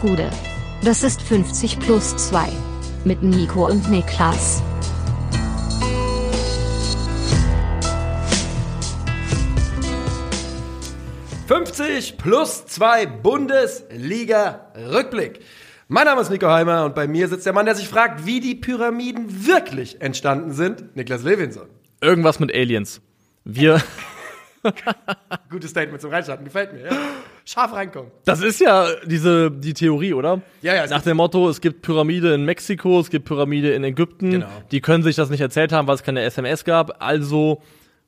Gude. Das ist 50 plus 2. Mit Nico und Niklas. »50 plus 2 Bundesliga-Rückblick«. Mein Name ist Nico Heimer und bei mir sitzt der Mann, der sich fragt, wie die Pyramiden wirklich entstanden sind, Niklas Levinson. Irgendwas mit Aliens. Wir. Gutes Statement zum Reinstarten, gefällt mir. Ja. Scharf reinkommen. Das ist ja diese die Theorie, oder? Ja, ja, Nach dem Motto, es gibt Pyramide in Mexiko, es gibt Pyramide in Ägypten. Genau. Die können sich das nicht erzählt haben, weil es keine SMS gab. Also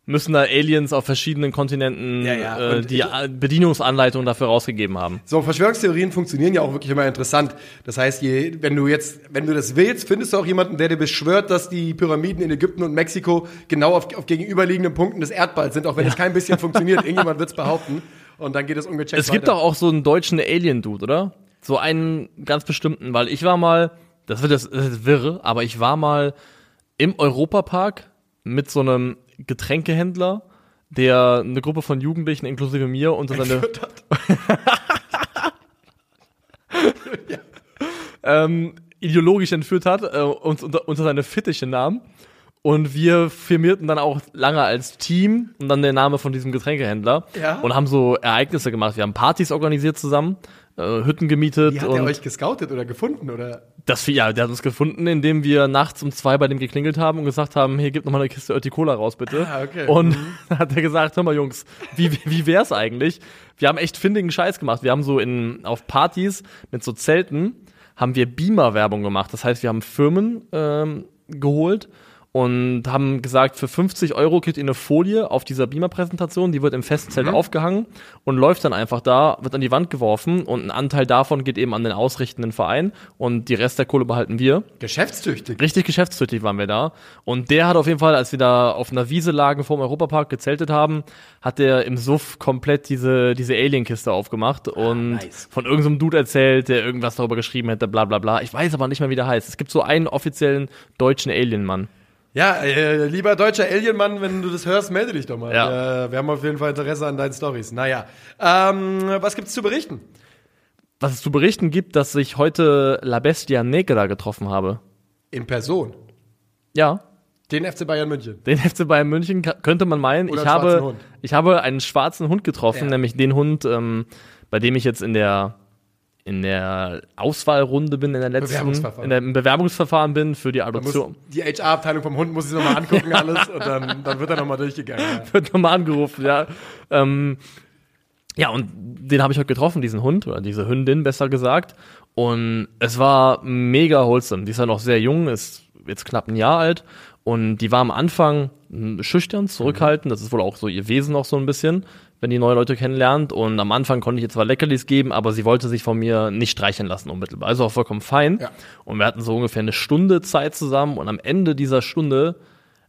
müssen da Aliens auf verschiedenen Kontinenten Ja, ja, äh, die ich- Bedienungsanleitung dafür rausgegeben haben. So, Verschwörungstheorien funktionieren ja auch wirklich immer interessant. Das heißt, je, wenn du jetzt, wenn du das willst, findest du auch jemanden, der dir beschwört, dass die Pyramiden in Ägypten und Mexiko genau auf, auf gegenüberliegenden Punkten des Erdballs sind, auch wenn es kein bisschen funktioniert. Irgendjemand wird es behaupten. Und dann geht es ungecheckt Es gibt weiter. doch auch so einen deutschen Alien-Dude, oder? So einen ganz bestimmten, weil ich war mal, das wird das, das ist wirre, aber ich war mal im Europapark mit so einem Getränkehändler, der eine Gruppe von Jugendlichen inklusive mir unter seine ähm, ideologisch entführt hat, äh, uns unter, unter seine Fittiche nahm. Und wir firmierten dann auch lange als Team und dann der Name von diesem Getränkehändler Ja. und haben so Ereignisse gemacht. Wir haben Partys organisiert zusammen, äh, Hütten gemietet Wie hat und er euch gescoutet oder gefunden? Oder? das ja, der hat uns gefunden, indem wir nachts um zwei bei dem geklingelt haben und gesagt haben, hier gib noch mal eine Kiste Ötti Cola raus bitte. Ah, okay. Und dann hat er gesagt, hör mal Jungs, wie wie- wär's eigentlich? Wir haben echt findigen Scheiß gemacht. Wir haben so in auf Partys mit so Zelten haben wir Beamer Werbung gemacht. Das heißt, wir haben Firmen ähm, geholt und haben gesagt, für 50 Euro kriegt ihr eine Folie auf dieser Beamer-Präsentation, die wird im Festzelt aufgehangen und läuft dann einfach da, wird an die Wand geworfen und ein Anteil davon geht eben an den ausrichtenden Verein und die Rest der Kohle behalten wir. Geschäftstüchtig. Richtig geschäftstüchtig waren wir da. Und der hat auf jeden Fall, als wir da auf einer Wiese lagen vor dem Europapark gezeltet haben, hat der im Suff komplett diese, diese Alien-Kiste aufgemacht und nice. von irgendeinem Dude erzählt, der irgendwas darüber geschrieben hätte, bla bla bla. Ich weiß aber nicht mehr, wie der heißt. Es gibt so einen offiziellen deutschen Alien-Mann. Ja, äh, lieber deutscher Alienmann, wenn du das hörst, melde dich doch mal. Ja. Äh, wir haben auf jeden Fall Interesse an deinen Stories. Naja, ähm, was gibt's zu berichten? Was es zu berichten gibt, dass ich heute La Bestia Negra getroffen habe. In Person. Ja, Den FC Bayern München. Den FC Bayern München könnte man meinen. Oder ich habe, Hund. ich habe einen schwarzen Hund getroffen, Ja. nämlich den Hund, ähm, bei dem ich jetzt in der in der Auswahlrunde bin, in der letzten, Bewerbungsverfahren. in der, im Bewerbungsverfahren bin für die Adoption. die HR-Abteilung vom Hund muss sich nochmal angucken, alles, und dann, dann wird er nochmal durchgegangen. Ja. Wird nochmal angerufen, ja. Ähm, ja, und den habe ich heute getroffen, diesen Hund, oder diese Hündin, besser gesagt. Und es war mega wholesome. Die ist ja noch sehr jung, ist jetzt knapp ein Jahr alt. Und die war am Anfang mh, schüchtern, zurückhaltend. Das ist wohl auch so ihr Wesen noch so ein bisschen, wenn die neue Leute kennenlernt. Und am Anfang konnte ich ihr zwar Leckerlis geben, aber sie wollte sich von mir nicht streicheln lassen unmittelbar. Also auch vollkommen fein. Ja. Und wir hatten so ungefähr eine Stunde Zeit zusammen. Und am Ende dieser Stunde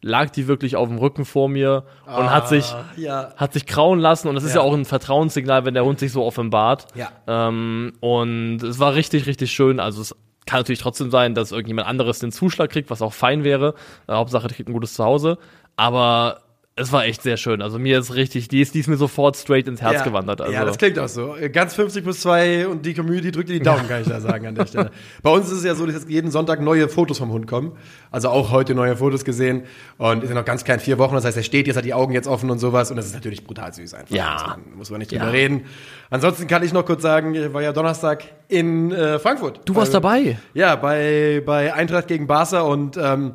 lag die wirklich auf dem Rücken vor mir und hat sich ja. hat sich krauen lassen und das ist ja. Ja. auch ein Vertrauenssignal, wenn der Hund sich so offenbart. Ja. Ähm, und es war richtig, richtig schön. Also es kann natürlich trotzdem sein, dass irgendjemand anderes den Zuschlag kriegt, was auch fein wäre. Äh, Hauptsache, der kriegt ein gutes Zuhause. Aber es war echt sehr schön. Also mir ist richtig, die ist, die ist mir sofort straight ins Herz ja. gewandert. Also. Ja, das klingt auch so. Ganz 50 plus 2 und die Community drückt dir die Daumen, kann ich da sagen an der Stelle. Bei uns ist es ja so, dass jetzt jeden Sonntag neue Fotos vom Hund kommen. Also auch heute neue Fotos gesehen. Und ist ja noch ganz klein, vier Wochen. Das heißt, er steht jetzt, hat die Augen jetzt offen und sowas. Und das ist natürlich brutal süß einfach. Ja. Muss man, muss man nicht Ja. drüber reden. Ansonsten kann ich noch kurz sagen, ich war ja Donnerstag in äh, Frankfurt. du warst Bei- dabei. Ja, bei, bei Eintracht gegen Barca und ähm,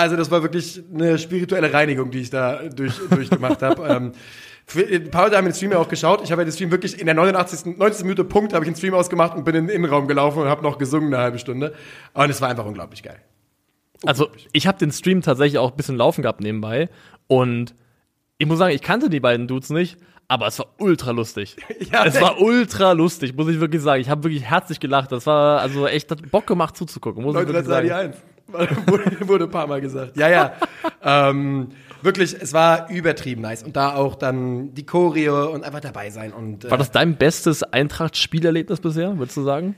also das war wirklich eine spirituelle Reinigung, die ich da durch, durchgemacht habe. Ähm, ein paar Leute haben den Stream ja auch geschaut. Ich habe ja den Stream wirklich in der 89. 90. Minute Punkt habe ich den Stream ausgemacht und bin in den Innenraum gelaufen und habe noch gesungen eine halbe Stunde. Und es war einfach unglaublich geil. Also ich habe den Stream tatsächlich auch ein bisschen laufen gehabt nebenbei und ich muss sagen, ich kannte die beiden Dudes nicht, aber es war ultra lustig. Ja, es war ultra lustig, muss ich wirklich sagen. Ich habe wirklich herzlich gelacht. Das war also echt hat Bock gemacht zuzugucken, muss Leute, ich das wirklich war die sagen. Eins. Wurde, wurde ein paar Mal gesagt. Ja, ja. ähm, wirklich, es war übertrieben nice. Und da auch dann die Choreo und einfach dabei sein. Und, äh, War das dein bestes Eintracht-Spielerlebnis bisher, würdest du sagen?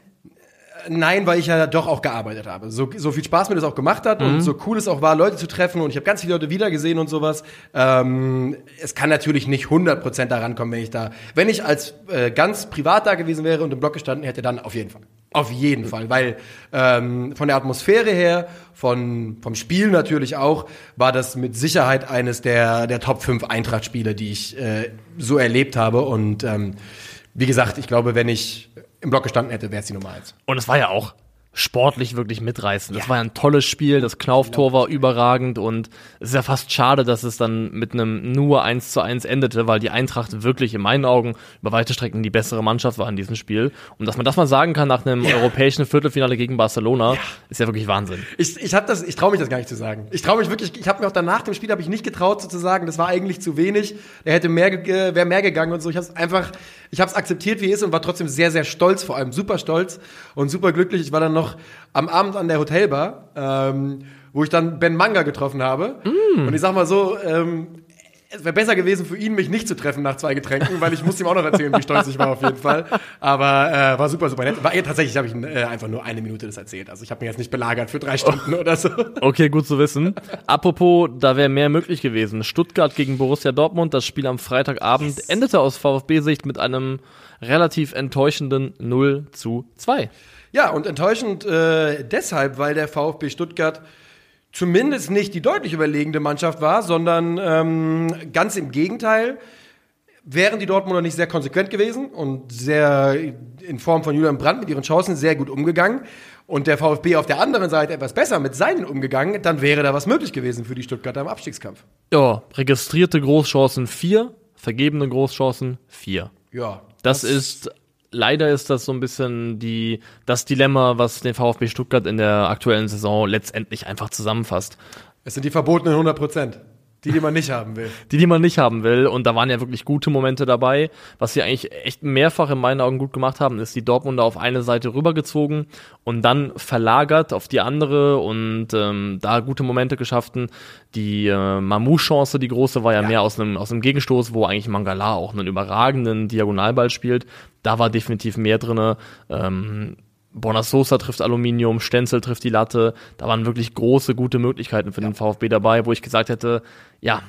Nein, weil ich ja doch auch gearbeitet habe. So, so viel Spaß mir das auch gemacht hat und so cool es auch war, Leute zu treffen und ich habe ganz viele Leute wiedergesehen und sowas. Ähm, es kann natürlich nicht 100% daran kommen, wenn ich da, wenn ich als äh, ganz privat da gewesen wäre und im Block gestanden hätte, dann auf jeden Fall. Auf jeden Fall, weil ähm, von der Atmosphäre her, von, vom Spiel natürlich auch, war das mit Sicherheit eines der, der Top 5 Eintracht-Spiele, die ich äh, so erlebt habe. Und ähm, wie gesagt, ich glaube, wenn ich im Block gestanden hätte, wäre es die Nummer 1. Und es war ja auch sportlich wirklich mitreißend. Das war ja ein tolles Spiel, das Knauftor war überragend und es ist ja fast schade, dass es dann mit einem nur 1 zu 1 endete, weil die Eintracht wirklich in meinen Augen über weite Strecken die bessere Mannschaft war in diesem Spiel. Und dass man das mal sagen kann nach einem Ja. europäischen Viertelfinale gegen Barcelona, ist ja wirklich Wahnsinn. Ich, ich hab das, ich traue mich das gar nicht zu sagen. Ich traue mich wirklich, ich habe mir auch danach dem Spiel habe ich nicht getraut sozusagen, das war eigentlich zu wenig. Er hätte mehr, ge- wäre mehr gegangen und so. Ich habe es einfach, ich habe es akzeptiert, wie es ist und war trotzdem sehr, sehr stolz, vor allem super stolz und super glücklich. Ich war dann noch am Abend an der Hotelbar, ähm, wo ich dann Ben Manga getroffen habe. Und ich sag mal so, ähm, es wäre besser gewesen für ihn, mich nicht zu treffen nach zwei Getränken, weil ich musste ihm auch noch erzählen, wie stolz ich war auf jeden Fall. Aber äh, war super, super nett. War, ja, tatsächlich habe ich äh, einfach nur eine Minute das erzählt. Also ich habe mir jetzt nicht belagert für drei Stunden oder so. Okay, gut zu wissen. Apropos, da wäre mehr möglich gewesen. Stuttgart gegen Borussia Dortmund, das Spiel am Freitagabend endete aus VfB-Sicht mit einem relativ enttäuschenden 0 zu 2. Ja, und enttäuschend äh, deshalb, weil der VfB Stuttgart zumindest nicht die deutlich überlegende Mannschaft war, sondern ähm, ganz im Gegenteil. Wären die Dortmunder nicht sehr konsequent gewesen und sehr in Form von Julian Brandt mit ihren Chancen sehr gut umgegangen und der VfB auf der anderen Seite etwas besser mit seinen umgegangen, dann wäre da was möglich gewesen für die Stuttgarter im Abstiegskampf. Ja, registrierte Großchancen 4, vergebene Großchancen 4. Ja. Das, ist, leider ist das so ein bisschen die, das Dilemma, was den VfB Stuttgart in der aktuellen Saison letztendlich einfach zusammenfasst. Es sind die verbotenen 100 Prozent. Die, die man nicht haben will. Die, die man nicht haben will. Und da waren ja wirklich gute Momente dabei. Was sie eigentlich echt mehrfach in meinen Augen gut gemacht haben, ist die Dortmunder auf eine Seite rübergezogen und dann verlagert auf die andere und ähm, da gute Momente geschaffen. Die äh, Mamou-Chance, die große, war ja, Ja. mehr aus einem, aus einem Gegenstoß, wo eigentlich Mangala auch einen überragenden Diagonalball spielt. Da war definitiv mehr drinne. Ähm, Bonasosa trifft Aluminium, Stenzel trifft die Latte. Da waren wirklich große, gute Möglichkeiten für den VfB dabei, wo ich gesagt hätte, ja,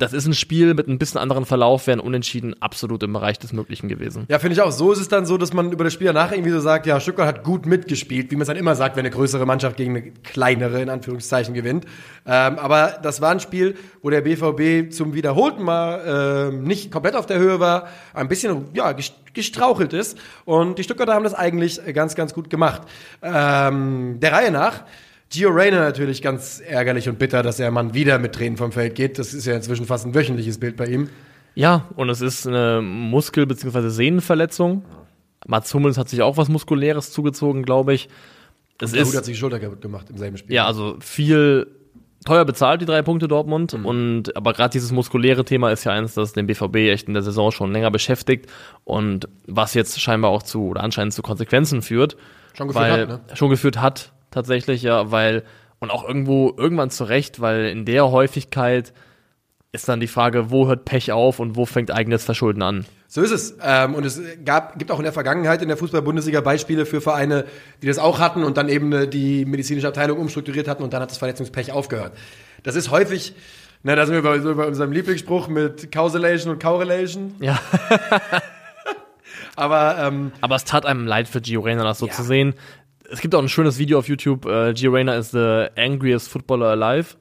das ist ein Spiel mit ein bisschen anderen Verlauf, wären unentschieden absolut im Bereich des Möglichen gewesen. Ja, finde ich auch. So ist es dann so, dass man über das Spiel danach irgendwie so sagt, ja, Stuttgart hat gut mitgespielt, wie man es dann immer sagt, wenn eine größere Mannschaft gegen eine kleinere, in Anführungszeichen, gewinnt. Ähm, aber das war ein Spiel, wo der BVB zum wiederholten Mal ähm, nicht komplett auf der Höhe war, ein bisschen ja, ges- gestrauchelt ist. Und die Stuttgarter haben das eigentlich ganz, ganz gut gemacht. Ähm, der Reihe nach. Gio Reyna natürlich ganz ärgerlich und bitter, dass der Mann wieder mit Tränen vom Feld geht. Das ist ja inzwischen fast ein wöchentliches Bild bei ihm. Ja, und es ist eine Muskel- bzw. Sehnenverletzung. Mats Hummels hat sich auch was Muskuläres zugezogen, glaube ich. Es Der ist Hut hat sich die Schulter kaputt gemacht im selben Spiel. Ja, also viel teuer bezahlt, die drei Punkte Dortmund. Mhm. Und aber gerade dieses muskuläre Thema ist ja eins, das den BVB echt in der Saison schon länger beschäftigt und was jetzt scheinbar auch zu oder anscheinend zu Konsequenzen führt. Schon geführt weil, hat, ne? Schon geführt hat, tatsächlich, ja, weil, und auch irgendwo, irgendwann zurecht, weil in der Häufigkeit ist dann die Frage, wo hört Pech auf und wo fängt eigenes Verschulden an? So ist es. Ähm, und es gab, gibt auch in der Vergangenheit in der Fußball-Bundesliga Beispiele für Vereine, die das auch hatten und dann eben äh, die medizinische Abteilung umstrukturiert hatten und dann hat das Verletzungspech aufgehört. Das ist häufig, na, da sind wir bei, bei unserem Lieblingsspruch mit Causation und Correlation. Ja. Aber ähm, Aber es tat einem leid für Gio Reyna, das so Ja. zu sehen. Es gibt auch ein schönes Video auf YouTube, äh, Gio Reyna is the angriest footballer alive,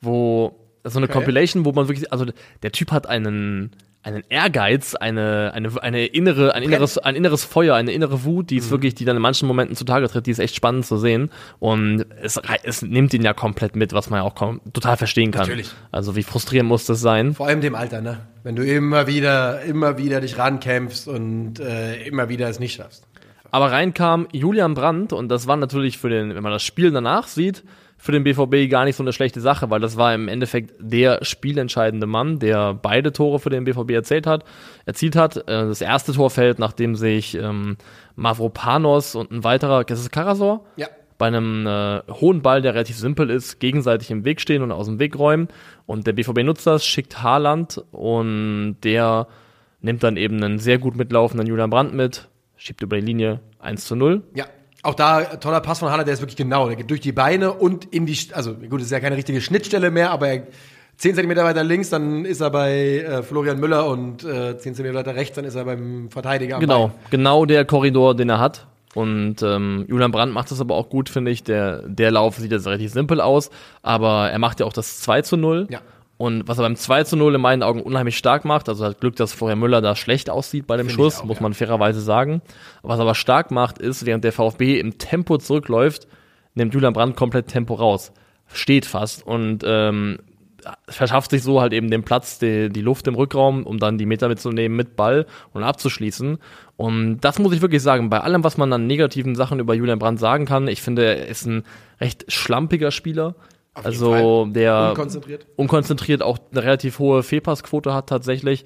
wo so eine Okay. Compilation, wo man wirklich, also der Typ hat einen einen Ehrgeiz, eine eine eine innere ein inneres ein inneres Feuer, eine innere Wut, die ist wirklich, die dann in manchen Momenten zutage tritt, die ist echt spannend zu sehen und es es nimmt ihn ja komplett mit, was man ja auch total verstehen kann. Natürlich. Also wie frustrierend muss das sein? vor allem dem Alter, ne? Wenn du immer wieder, immer wieder dich rankämpfst und äh, immer wieder es nicht schaffst. Aber reinkam Julian Brandt und das war natürlich für den, wenn man das Spiel danach sieht, für den BVB gar nicht so eine schlechte Sache, weil das war im Endeffekt der spielentscheidende Mann, der beide Tore für den BVB erzählt hat, erzielt hat. Äh, Das erste Tor fällt, nachdem sich ähm, Mavropanos und ein weiterer, das ist Karasor, Ja. bei einem äh, hohen Ball, der relativ simpel ist, gegenseitig im Weg stehen und aus dem Weg räumen. Und der BVB nutzt das, schickt Haaland und der nimmt dann eben einen sehr gut mitlaufenden Julian Brandt mit, schiebt über die Linie 1 zu 0. Ja. Auch da toller Pass von Haaland, der ist wirklich genau. Der geht durch die Beine und in die, also gut, es ist ja keine richtige Schnittstelle mehr, aber er, 10 Zentimeter weiter links, dann ist er bei äh, Florian Müller und äh, 10 Zentimeter weiter rechts, dann ist er beim Verteidiger. am Genau, genau der Korridor, den er hat. Und ähm, Julian Brandt macht das aber auch gut, finde ich. Der, der Lauf sieht jetzt relativ simpel aus, aber er macht ja auch das 2 zu 0. Ja. Und was er beim 2 zu 0 in meinen Augen unheimlich stark macht, also hat Glück, dass vorher Müller da schlecht aussieht bei dem Finde ich Schuss, auch, muss ja. man fairerweise sagen. Was er aber stark macht, ist, während der VfB im Tempo zurückläuft, nimmt Julian Brandt komplett Tempo raus. Steht fast und ähm, verschafft sich so halt eben den Platz, die, die Luft im Rückraum, um dann die Meter mitzunehmen mit Ball und abzuschließen. Und das muss ich wirklich sagen, bei allem, was man an negativen Sachen über Julian Brandt sagen kann, ich finde, er ist ein recht schlampiger Spieler. Jeden also der Unkonzentriert. unkonzentriert auch eine relativ hohe Fehlpassquote hat tatsächlich.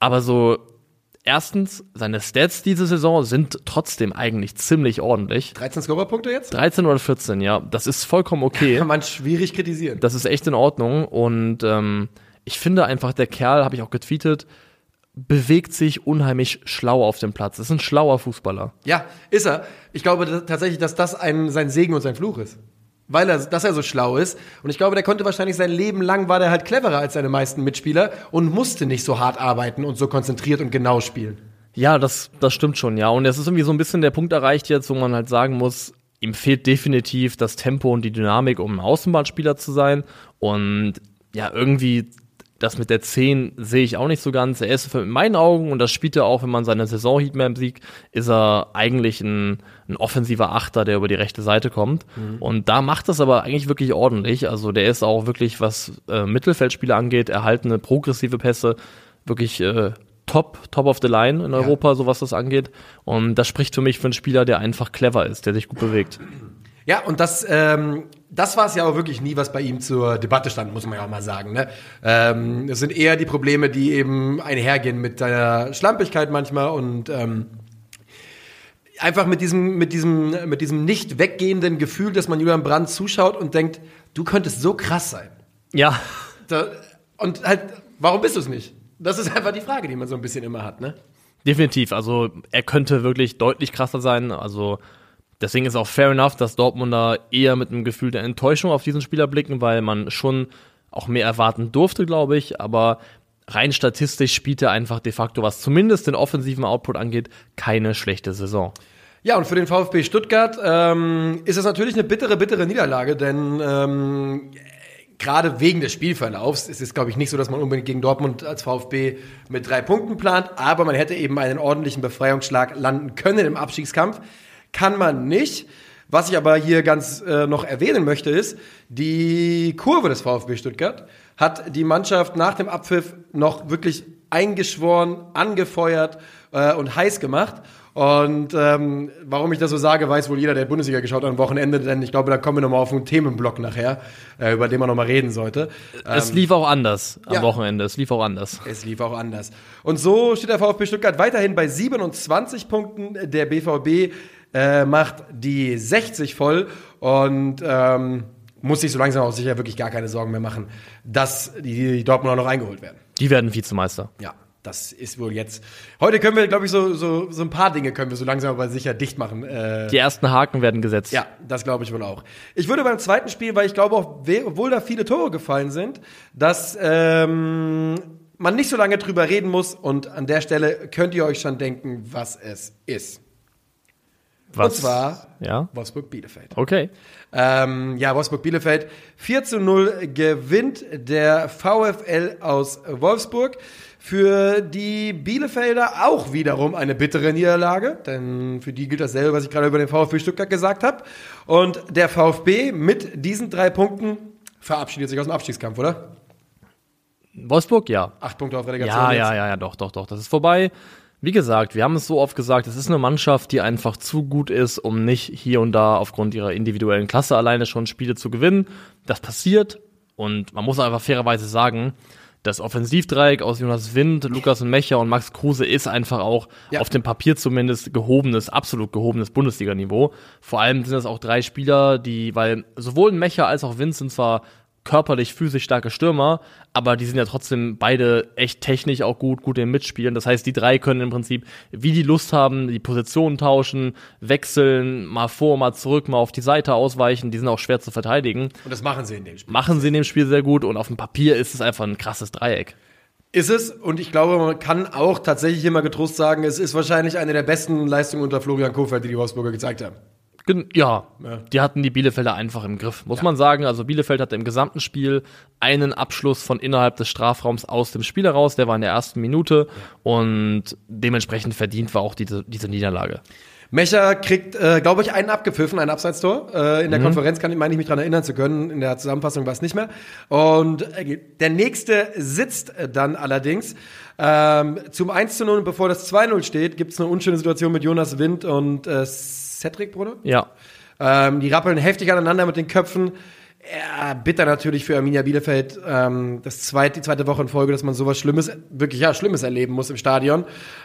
Aber so erstens, seine Stats diese Saison sind trotzdem eigentlich ziemlich ordentlich. 13 Scorerpunkte jetzt? 13 oder 14, ja, das ist vollkommen okay. Kann man schwierig kritisieren. Das ist echt in Ordnung. Und ähm, ich finde einfach, der Kerl, habe ich auch getweetet, bewegt sich unheimlich schlau auf dem Platz. Ist ein schlauer Fußballer. Ja, ist er. Ich glaube tatsächlich, dass das ein, sein Segen und sein Fluch ist. Weil er, dass er so schlau ist. Und ich glaube, der konnte wahrscheinlich sein Leben lang, war der halt cleverer als seine meisten Mitspieler und musste nicht so hart arbeiten und so konzentriert und genau spielen. Ja, das, das stimmt schon, ja. Und es ist irgendwie so ein bisschen der Punkt erreicht jetzt, wo man halt sagen muss, ihm fehlt definitiv das Tempo und die Dynamik, um ein Außenbahnspieler zu sein. Und ja, irgendwie das mit der 10 sehe ich auch nicht so ganz. Er ist in meinen Augen, und das spielt er auch, wenn man seine Saison-Heatmap sieht, ist er eigentlich ein, ein offensiver Achter, der über die rechte Seite kommt. Und da macht das aber eigentlich wirklich ordentlich. Also der ist auch wirklich, was äh, Mittelfeldspieler angeht, erhaltene progressive Pässe, wirklich äh, top, top of the line in Europa, so was das angeht. Und das spricht für mich für einen Spieler, der einfach clever ist, der sich gut bewegt. Ja, und das, ähm, das war es ja auch wirklich nie, was bei ihm zur Debatte stand, muss man ja auch mal sagen. Ne? Ähm, es sind eher die Probleme, die eben einhergehen mit seiner Schlampigkeit manchmal und ähm, einfach mit diesem, mit diesem, mit diesem nicht weggehenden Gefühl, dass man Julian Brandt zuschaut und denkt, du könntest so krass sein. Ja, Da, und halt, warum bist du es nicht? Das ist einfach die Frage, die man so ein bisschen immer hat, ne? Definitiv. Also er könnte wirklich deutlich krasser sein. Also deswegen ist auch fair enough, dass Dortmunder eher mit einem Gefühl der Enttäuschung auf diesen Spieler blicken, weil man schon auch mehr erwarten durfte, glaube ich. Aber rein statistisch spielt er einfach de facto, was zumindest den offensiven Output angeht, keine schlechte Saison. Ja, und für den VfB Stuttgart ähm, ist es natürlich eine bittere, bittere Niederlage, denn ähm, gerade wegen des Spielverlaufs ist es, glaube ich, nicht so, dass man unbedingt gegen Dortmund als VfB mit drei Punkten plant, aber man hätte eben einen ordentlichen Befreiungsschlag landen können im Abstiegskampf. Kann man nicht. Was ich aber hier ganz äh, noch erwähnen möchte, ist, die Kurve des VfB Stuttgart hat die Mannschaft nach dem Abpfiff noch wirklich eingeschworen, angefeuert äh, und heiß gemacht. Und ähm, warum ich das so sage, weiß wohl jeder, der Bundesliga geschaut hat am Wochenende, denn ich glaube, da kommen wir nochmal auf einen Themenblock nachher, äh, über den man nochmal reden sollte. es lief auch anders am ja. Wochenende. Es lief auch anders. Es lief auch anders. Und so steht der VfB Stuttgart weiterhin bei 27 Punkten. Der BVB äh, macht die 60 voll und ähm, muss sich so langsam auch sicher wirklich gar keine Sorgen mehr machen, dass die, Dortmunder noch eingeholt werden. Die werden Vizemeister. Ja, das ist wohl jetzt. Heute können wir, glaube ich, so, so, so ein paar Dinge können wir so langsam aber sicher dicht machen. Äh, Die ersten Haken werden gesetzt. ja, das glaube ich wohl auch. Ich würde beim zweiten Spiel, weil ich glaube auch, obwohl da viele Tore gefallen sind, dass ähm, man nicht so lange drüber reden muss und an der Stelle könnt ihr euch schon denken, was es ist. Was? Und zwar Ja. Wolfsburg-Bielefeld. Okay. Ähm, ja, Wolfsburg-Bielefeld 4 zu 0 gewinnt der VfL aus Wolfsburg. Für die Bielefelder auch wiederum eine bittere Niederlage, denn für die gilt dasselbe, was ich gerade über den VfB Stuttgart gesagt habe. Und der VfB mit diesen drei Punkten verabschiedet sich aus dem Abstiegskampf, oder? Wolfsburg, ja. Acht Punkte auf Relegation. Ja, jetzt. ja, ja, ja, doch, doch, doch. Das ist vorbei. Wie gesagt, wir haben es so oft gesagt, es ist eine Mannschaft, die einfach zu gut ist, um nicht hier und da aufgrund ihrer individuellen Klasse alleine schon Spiele zu gewinnen. Das passiert und man muss einfach fairerweise sagen, das Offensivdreieck aus Jonas Wind, Lukas und Mecher und Max Kruse ist einfach auch Ja. auf dem Papier zumindest gehobenes, absolut gehobenes Bundesliga-Niveau. Vor allem sind das auch drei Spieler, die, weil sowohl Mecher als auch Wind sind zwar körperlich, physisch starke Stürmer, aber die sind ja trotzdem beide echt technisch auch gut, gut im Mitspielen. Das heißt, die drei können im Prinzip, wie die Lust haben, die Positionen tauschen, wechseln, mal vor, mal zurück, mal auf die Seite ausweichen. Die sind auch schwer zu verteidigen. Und das machen sie in dem Spiel. Machen sie in dem Spiel sehr gut und auf dem Papier ist es einfach ein krasses Dreieck. Ist es und ich glaube, man kann auch tatsächlich mal getrost sagen, es ist wahrscheinlich eine der besten Leistungen unter Florian Kofeld, die die Wolfsburger gezeigt haben. Ja, Ja. die hatten die Bielefelder einfach im Griff, muss man sagen. Also Bielefeld hatte im gesamten Spiel einen Abschluss von innerhalb des Strafraums aus dem Spiel heraus, der war in der ersten Minute und dementsprechend verdient war auch diese, diese Niederlage. Mecher kriegt, äh, glaube ich, einen abgepfiffen, ein Abseitstor. Äh, Mhm. in der Konferenz kann ich, meine ich mich daran erinnern zu können. In der Zusammenfassung war es nicht mehr. Und äh, der nächste sitzt äh, dann allerdings. Ähm, zum 1 zu 0, bevor das 2-0 steht, gibt es eine unschöne Situation mit Jonas Wind und äh, Cedric, Bruder. Ja, Ähm, die rappeln heftig aneinander mit den Köpfen. Ja, bitter natürlich für Arminia Bielefeld. Ähm, das zweite, die zweite Woche in Folge, dass man sowas Schlimmes, wirklich ja, Schlimmes erleben muss im Stadion.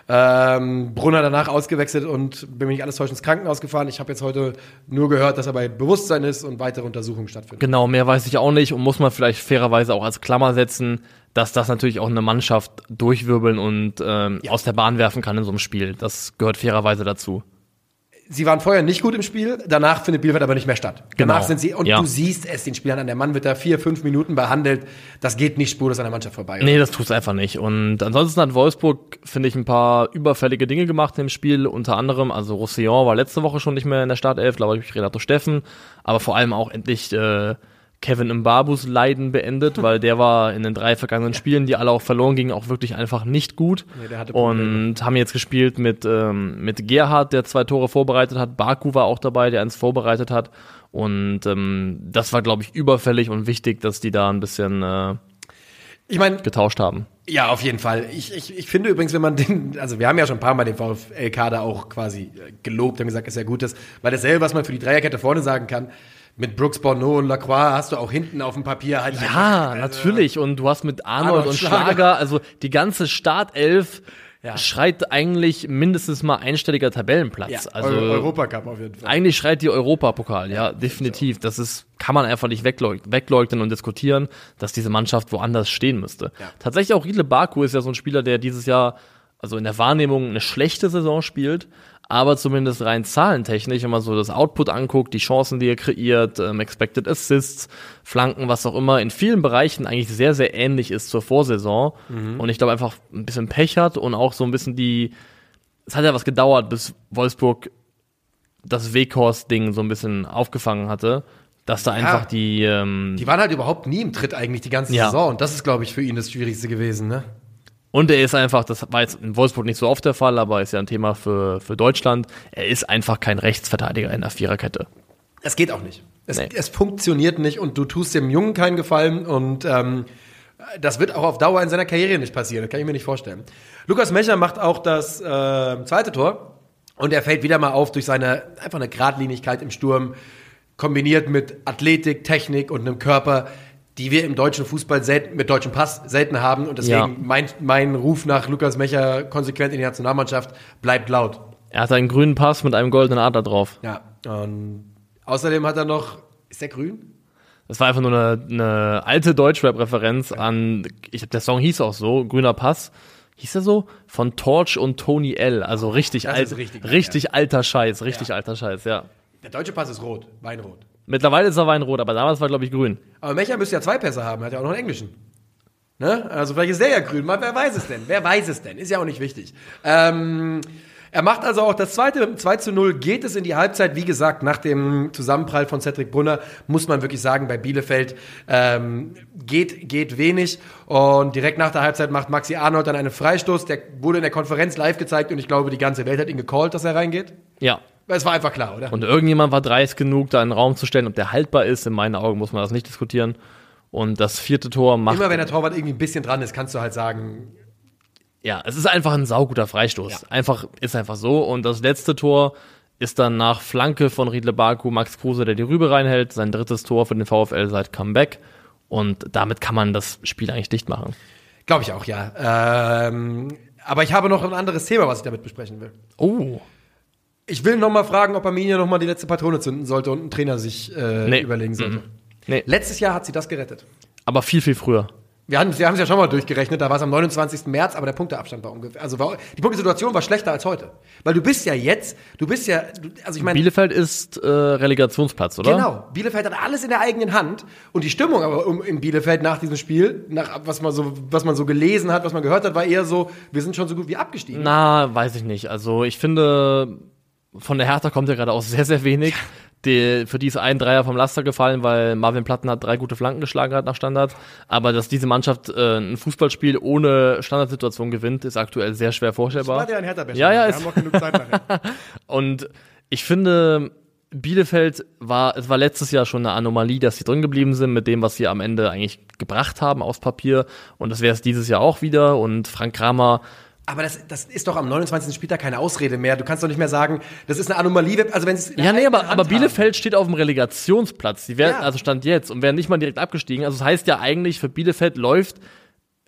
Ähm, Brunner danach ausgewechselt und bin mir nicht alles täuschend ins Krankenhaus gefahren. Ich habe jetzt heute nur gehört, dass er bei Bewusstsein ist und weitere Untersuchungen stattfinden. genau, mehr weiß ich auch nicht und muss man vielleicht fairerweise auch als Klammer setzen, dass das natürlich auch eine Mannschaft durchwirbeln und ähm, aus der Bahn werfen kann in so einem Spiel. Das gehört fairerweise dazu. Sie waren vorher nicht gut im Spiel, danach findet Bielefeld aber nicht mehr statt. Danach Genau. sind sie, und Ja. du siehst es den Spielern an, der Mann wird da vier, fünf Minuten behandelt. Das geht nicht spurlos an der Mannschaft vorbei. Nee, das tut's einfach nicht. Und ansonsten hat Wolfsburg, finde ich, ein paar überfällige Dinge gemacht im Spiel. Unter anderem, also Roussillon war letzte Woche schon nicht mehr in der Startelf, glaube ich, Renato Steffen. Aber vor allem auch endlich äh, Kevin Mbabus Leiden beendet, weil der war in den drei vergangenen Spielen, die alle auch verloren gingen, auch wirklich einfach nicht gut. Nee, und haben jetzt gespielt mit, ähm, mit Gerhard, der zwei Tore vorbereitet hat. Baku war auch dabei, der eins vorbereitet hat. Und ähm, das war, glaube ich, überfällig und wichtig, dass die da ein bisschen äh, Ich meine, getauscht haben. Ja, auf jeden Fall. Ich, ich, ich finde übrigens, wenn man den, also wir haben ja schon ein paar Mal den VfL-Kader auch quasi äh, gelobt und gesagt, dass er gut ist, weil dasselbe, was man für die Dreierkette vorne sagen kann, mit Brooks, Bono und Lacroix hast du auch hinten auf dem Papier halt. Ja, also, natürlich. Und du hast mit Arnold, Arnold, und Schlager. Schlager, also die ganze Startelf Ja. schreit eigentlich mindestens mal einstelliger Tabellenplatz. Ja, also Eu Europacup auf jeden Fall. eigentlich schreit die Europapokal, ja, definitiv. Das ist, kann man einfach nicht wegleug wegleugnen und diskutieren, dass diese Mannschaft woanders stehen müsste. Ja. Tatsächlich auch Riedle Baku ist ja so ein Spieler, der dieses Jahr, also in der Wahrnehmung, eine schlechte Saison spielt, aber zumindest rein zahlentechnisch, wenn man so das Output anguckt, die Chancen, die er kreiert, ähm, Expected Assists, Flanken, was auch immer, in vielen Bereichen eigentlich sehr, sehr ähnlich ist zur Vorsaison. Und ich glaube einfach ein bisschen Pech hat und auch so ein bisschen die, es hat ja was gedauert, bis Wolfsburg das Weghorst-Ding so ein bisschen aufgefangen hatte, dass da einfach die, ähm, Die waren halt überhaupt nie im Tritt eigentlich die ganze Ja. Saison und das ist, glaube ich, für ihn das Schwierigste gewesen, ne? Und er ist einfach, das war jetzt in Wolfsburg nicht so oft der Fall, aber ist ja ein Thema für, für Deutschland, er ist einfach kein Rechtsverteidiger in der Viererkette. Es geht auch nicht. Es, Nee. es funktioniert nicht und du tust dem Jungen keinen Gefallen und ähm, das wird auch auf Dauer in seiner Karriere nicht passieren. Das kann ich mir nicht vorstellen. Lukas Mecher macht auch das äh, zweite Tor und er fällt wieder mal auf durch seine einfach eine Gradlinigkeit im Sturm, kombiniert mit Athletik, Technik und einem Körper, die wir im deutschen Fußball selten, mit deutschem Pass selten haben und deswegen Ja. mein, mein Ruf nach Lukas Mecher konsequent in die Nationalmannschaft bleibt laut. Er hat einen grünen Pass mit einem goldenen Adler drauf. Ja. Und außerdem hat er noch, ist der grün? Das war einfach nur eine, eine alte Deutschrap-Referenz an, ich der Song hieß auch so, Grüner Pass. Hieß er so? Von Torch und Tony L. Also richtig alt, richtig richtig, geil, alter Scheiß, richtig Ja. alter Scheiß, ja. Der deutsche Pass ist rot, Weinrot. Mittlerweile ist er Weinrot, aber damals war, glaube ich, grün. Aber Mecher müsste ja zwei Pässe haben, er hat ja auch noch einen englischen. Ne? Also vielleicht ist der ja grün, mal, wer weiß es denn? Wer weiß es denn? Ist ja auch nicht wichtig. Ähm, er macht also auch das zweite, 2 zu 0 geht es in die Halbzeit. Wie gesagt, nach dem Zusammenprall von Cedric Brunner muss man wirklich sagen, bei Bielefeld ähm, geht, geht wenig. Und direkt nach der Halbzeit macht Maxi Arnold dann einen Freistoß. Der wurde in der Konferenz live gezeigt und ich glaube, die ganze Welt hat ihn gecallt, dass er reingeht. Ja. Es war einfach klar, oder? Und irgendjemand war dreist genug, da einen Raum zu stellen, ob der haltbar ist. In meinen Augen muss man das nicht diskutieren. Und das vierte Tor macht. Immer wenn der Torwart irgendwie ein bisschen dran ist, kannst du halt sagen, Ja, es ist einfach ein sauguter Freistoß. Ja. Einfach, ist einfach so. Und das letzte Tor ist dann nach Flanke von Riedle Baku Max Kruse, der die Rübe reinhält. Sein drittes Tor für den VfL seit Comeback. Und damit kann man das Spiel eigentlich dicht machen. Glaube ich auch, ja. Ähm, aber ich habe noch ein anderes Thema, was ich damit besprechen will. Oh. Ich will noch mal fragen, ob Arminia noch mal die letzte Patrone zünden sollte und ein Trainer sich äh, Nee. überlegen sollte. Nee. Letztes Jahr hat sie das gerettet. Aber viel, viel früher. Wir haben wir es ja schon mal durchgerechnet, da war es am 29. März, aber der Punkteabstand war ungefähr, also war, die Punktesituation war schlechter als heute. Weil du bist ja jetzt, du bist ja, also ich meine, Bielefeld ist äh, Relegationsplatz, oder? Genau. Bielefeld hat alles in der eigenen Hand. Und die Stimmung aber um, in Bielefeld nach diesem Spiel, nach was man so, was man so gelesen hat, was man gehört hat, war eher so, wir sind schon so gut wie abgestiegen. Na, weiß ich nicht. Also ich finde, von der Hertha kommt ja gerade auch sehr, sehr wenig. Die, für die ist ein Dreier vom Laster gefallen, weil Marvin Platten hat drei gute Flanken geschlagen hat nach Standard. Aber dass diese Mannschaft äh, ein Fußballspiel ohne Standardsituation gewinnt, ist aktuell sehr schwer vorstellbar. war ja ein Hertha Ja, ja, Wir ist- haben noch genug Zeit nachher. Und ich finde, Bielefeld war, es war letztes Jahr schon eine Anomalie, dass sie drin geblieben sind mit dem, was sie am Ende eigentlich gebracht haben aus Papier. Und das wäre es dieses Jahr auch wieder. Und Frank Kramer, Aber das, das ist doch am 29. Spieltag keine Ausrede mehr. Du kannst doch nicht mehr sagen, das ist eine Anomalie. Also wenn ja, nee, aber, aber Bielefeld steht auf dem Relegationsplatz. Die werden, Ja. also stand jetzt und werden nicht mal direkt abgestiegen. Also das heißt ja eigentlich, für Bielefeld läuft,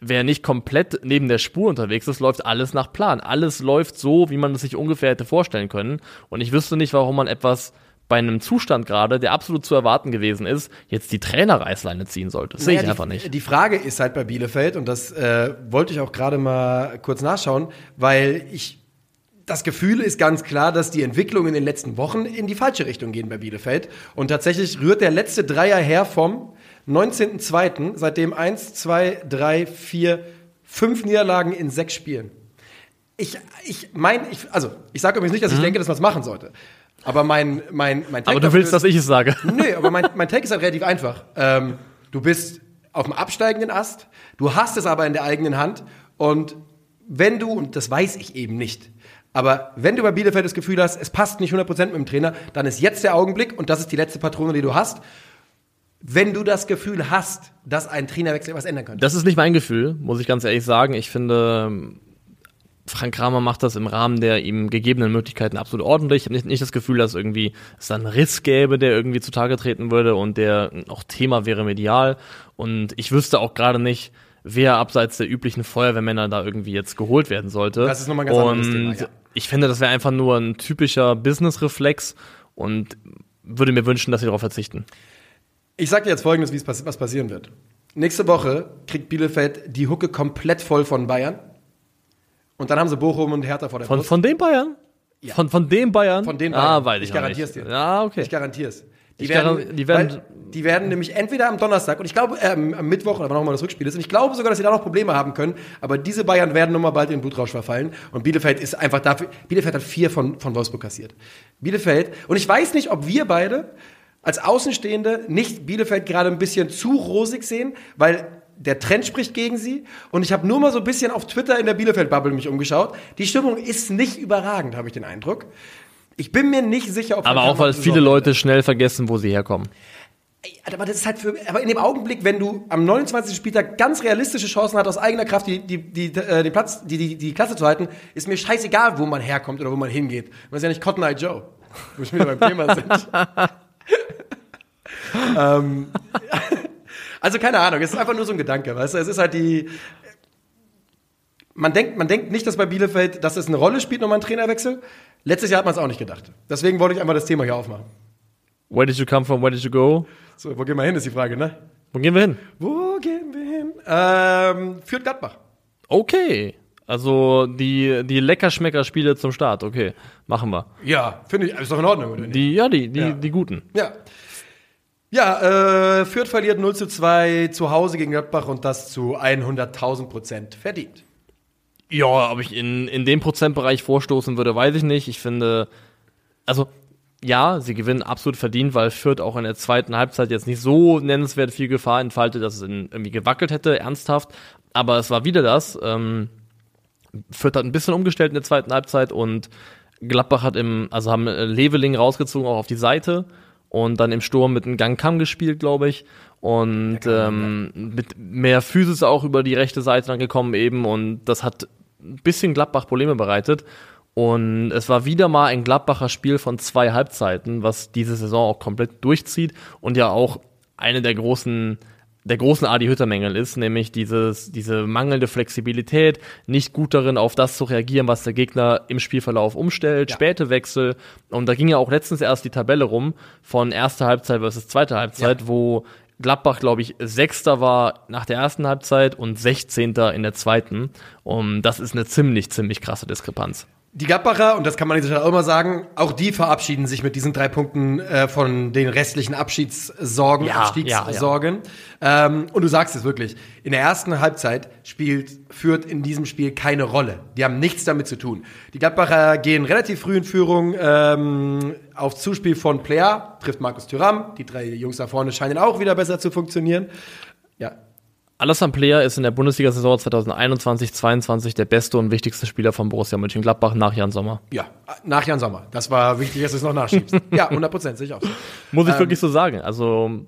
wer nicht komplett neben der Spur unterwegs ist, läuft alles nach Plan. Alles läuft so, wie man es sich ungefähr hätte vorstellen können. Und ich wüsste nicht, warum man etwas bei einem Zustand gerade, der absolut zu erwarten gewesen ist, jetzt die Trainerreißleine ziehen sollte. Das sehe ich Naja, einfach die, nicht. Die Frage ist halt bei Bielefeld, und das äh, wollte ich auch gerade mal kurz nachschauen, weil ich das Gefühl ist ganz klar, dass die Entwicklung in den letzten Wochen in die falsche Richtung gehen bei Bielefeld. Und tatsächlich rührt der letzte Dreier her vom 19.02., seitdem eins, zwei, drei, vier, fünf Niederlagen in sechs Spielen. Ich, ich mein, ich, also, ich sage übrigens nicht, dass ich denke, dass man es machen sollte. Aber mein, mein, mein Take. Aber du willst, ist- dass ich es sage. Nee, aber mein, mein Take ist halt relativ einfach. Ähm, du bist auf dem absteigenden Ast, du hast es aber in der eigenen Hand und wenn du, und das weiß ich eben nicht, aber wenn du bei Bielefeld das Gefühl hast, es passt nicht 100% mit dem Trainer, dann ist jetzt der Augenblick und das ist die letzte Patrone, die du hast. Wenn du das Gefühl hast, dass ein Trainerwechsel was ändern könnte. Das ist nicht mein Gefühl, muss ich ganz ehrlich sagen. Ich finde, Frank Kramer macht das im Rahmen der ihm gegebenen Möglichkeiten absolut ordentlich. Ich habe nicht, nicht das Gefühl, dass irgendwie es da einen Riss gäbe, der irgendwie zutage treten würde und der auch Thema wäre medial. Und ich wüsste auch gerade nicht, wer abseits der üblichen Feuerwehrmänner da irgendwie jetzt geholt werden sollte. Das ist nochmal ein ganz anderes und Thema, ja. ich finde, das wäre einfach nur ein typischer Business-Reflex und würde mir wünschen, dass sie darauf verzichten. Ich sag dir jetzt folgendes, wie es pass was passieren wird. Nächste Woche kriegt Bielefeld die Hucke komplett voll von Bayern. Und dann haben sie Bochum und Hertha vor der Von, Brust. von den Bayern? Ja. Von, von den Bayern? Von den Ah, Bayern. weiß ich, Ich noch garantier's nicht. dir. Ja, okay. Ich garantiere es. Die Ich werden, die werden- weil, die werden nämlich entweder am Donnerstag und ich glaube ähm, am Mittwoch, aber nochmal das Rückspiel ist, und ich glaube sogar, dass sie da noch Probleme haben können, aber diese Bayern werden nochmal bald in den Blutrausch verfallen und Bielefeld ist einfach dafür, Bielefeld hat vier von, von Wolfsburg kassiert. Bielefeld, und ich weiß nicht, ob wir beide als Außenstehende nicht Bielefeld gerade ein bisschen zu rosig sehen, weil der Trend spricht gegen sie und ich habe nur mal so ein bisschen auf Twitter in der Bielefeld-Bubble mich umgeschaut. Die Stimmung ist nicht überragend, habe ich den Eindruck. Ich bin mir nicht sicher, ob Aber auch, weil viele Leute schnell vergessen, wo sie herkommen. Aber das ist halt für, aber in dem Augenblick, wenn du am 29. Spieltag ganz realistische Chancen hast, aus eigener Kraft die, die, die, äh, den Platz, die, die, die Klasse zu halten, ist mir scheißegal, wo man herkommt oder wo man hingeht. Man ist ja nicht Cotton Eye Joe, wo wir schon wieder beim Thema sind. ähm, also keine Ahnung, es ist einfach nur so ein Gedanke, weißt du, es ist halt die, man denkt, man denkt nicht, dass bei Bielefeld, dass es eine Rolle spielt, nochmal ein Trainerwechsel. Letztes Jahr hat man es auch nicht gedacht. Deswegen wollte ich einfach das Thema hier aufmachen. Where did you come from? Where did you go? So, wo gehen wir hin, ist die Frage, ne? Wo gehen wir hin? Wo gehen wir hin? Ähm, führt Gladbach. Okay. Also die, die Leckerschmecker-Spiele zum Start. Okay, machen wir. Ja, finde ich, ist doch in Ordnung, oder nicht? Die, ja, die, die, Ja. die guten. Ja. Ja, äh, Fürth verliert 0 zu 2 zu Hause gegen Gladbach und das zu 100.000 Prozent verdient. Ja, ob ich in, in dem Prozentbereich vorstoßen würde, weiß ich nicht. Ich finde, also ja, sie gewinnen absolut verdient, weil Fürth auch in der zweiten Halbzeit jetzt nicht so nennenswert viel Gefahr entfaltet, dass es irgendwie gewackelt hätte, ernsthaft. Aber es war wieder das. Ähm, Fürth hat ein bisschen umgestellt in der zweiten Halbzeit und Gladbach hat im, also haben äh, Leveling rausgezogen, auch auf die Seite und dann im Sturm mit einem Gang Kam gespielt, glaube ich. Und ähm, mit mehr Physis auch über die rechte Seite dann gekommen eben und das hat ein bisschen Gladbach Probleme bereitet. Und es war wieder mal ein Gladbacher Spiel von zwei Halbzeiten, was diese Saison auch komplett durchzieht und ja auch eine der großen der großen Adi Hütter Mängel ist, nämlich dieses, diese mangelnde Flexibilität, nicht gut darin, auf das zu reagieren, was der Gegner im Spielverlauf umstellt, Ja. späte Wechsel. Und da ging ja auch letztens erst die Tabelle rum von erster Halbzeit versus zweite Halbzeit, wo Gladbach, glaube ich, Sechster war nach der ersten Halbzeit und Sechzehnter in der zweiten. Und das ist eine ziemlich, ziemlich krasse Diskrepanz. Die Gladbacher, und das kann man nicht auch immer sagen, auch die verabschieden sich mit diesen drei Punkten äh, von den restlichen Abschiedssorgen, Ja, Abstiegssorgen. Ähm, und du sagst es wirklich, in der ersten Halbzeit spielt Fürth in diesem Spiel keine Rolle. Die haben nichts damit zu tun. Die Gladbacher gehen relativ früh in Führung ähm, auf Zuspiel von Player, trifft Markus Thüram. Die drei Jungs da vorne scheinen auch wieder besser zu funktionieren. Ja, Alassane Player ist in der Bundesliga-Saison 2021-22 der beste und wichtigste Spieler von Borussia Mönchengladbach nach Jan Sommer. ja, nach Jan Sommer. Das war wichtig, dass du es noch nachschiebst. ja, 100 Prozent, sicher. Muss ich wirklich so sagen. Also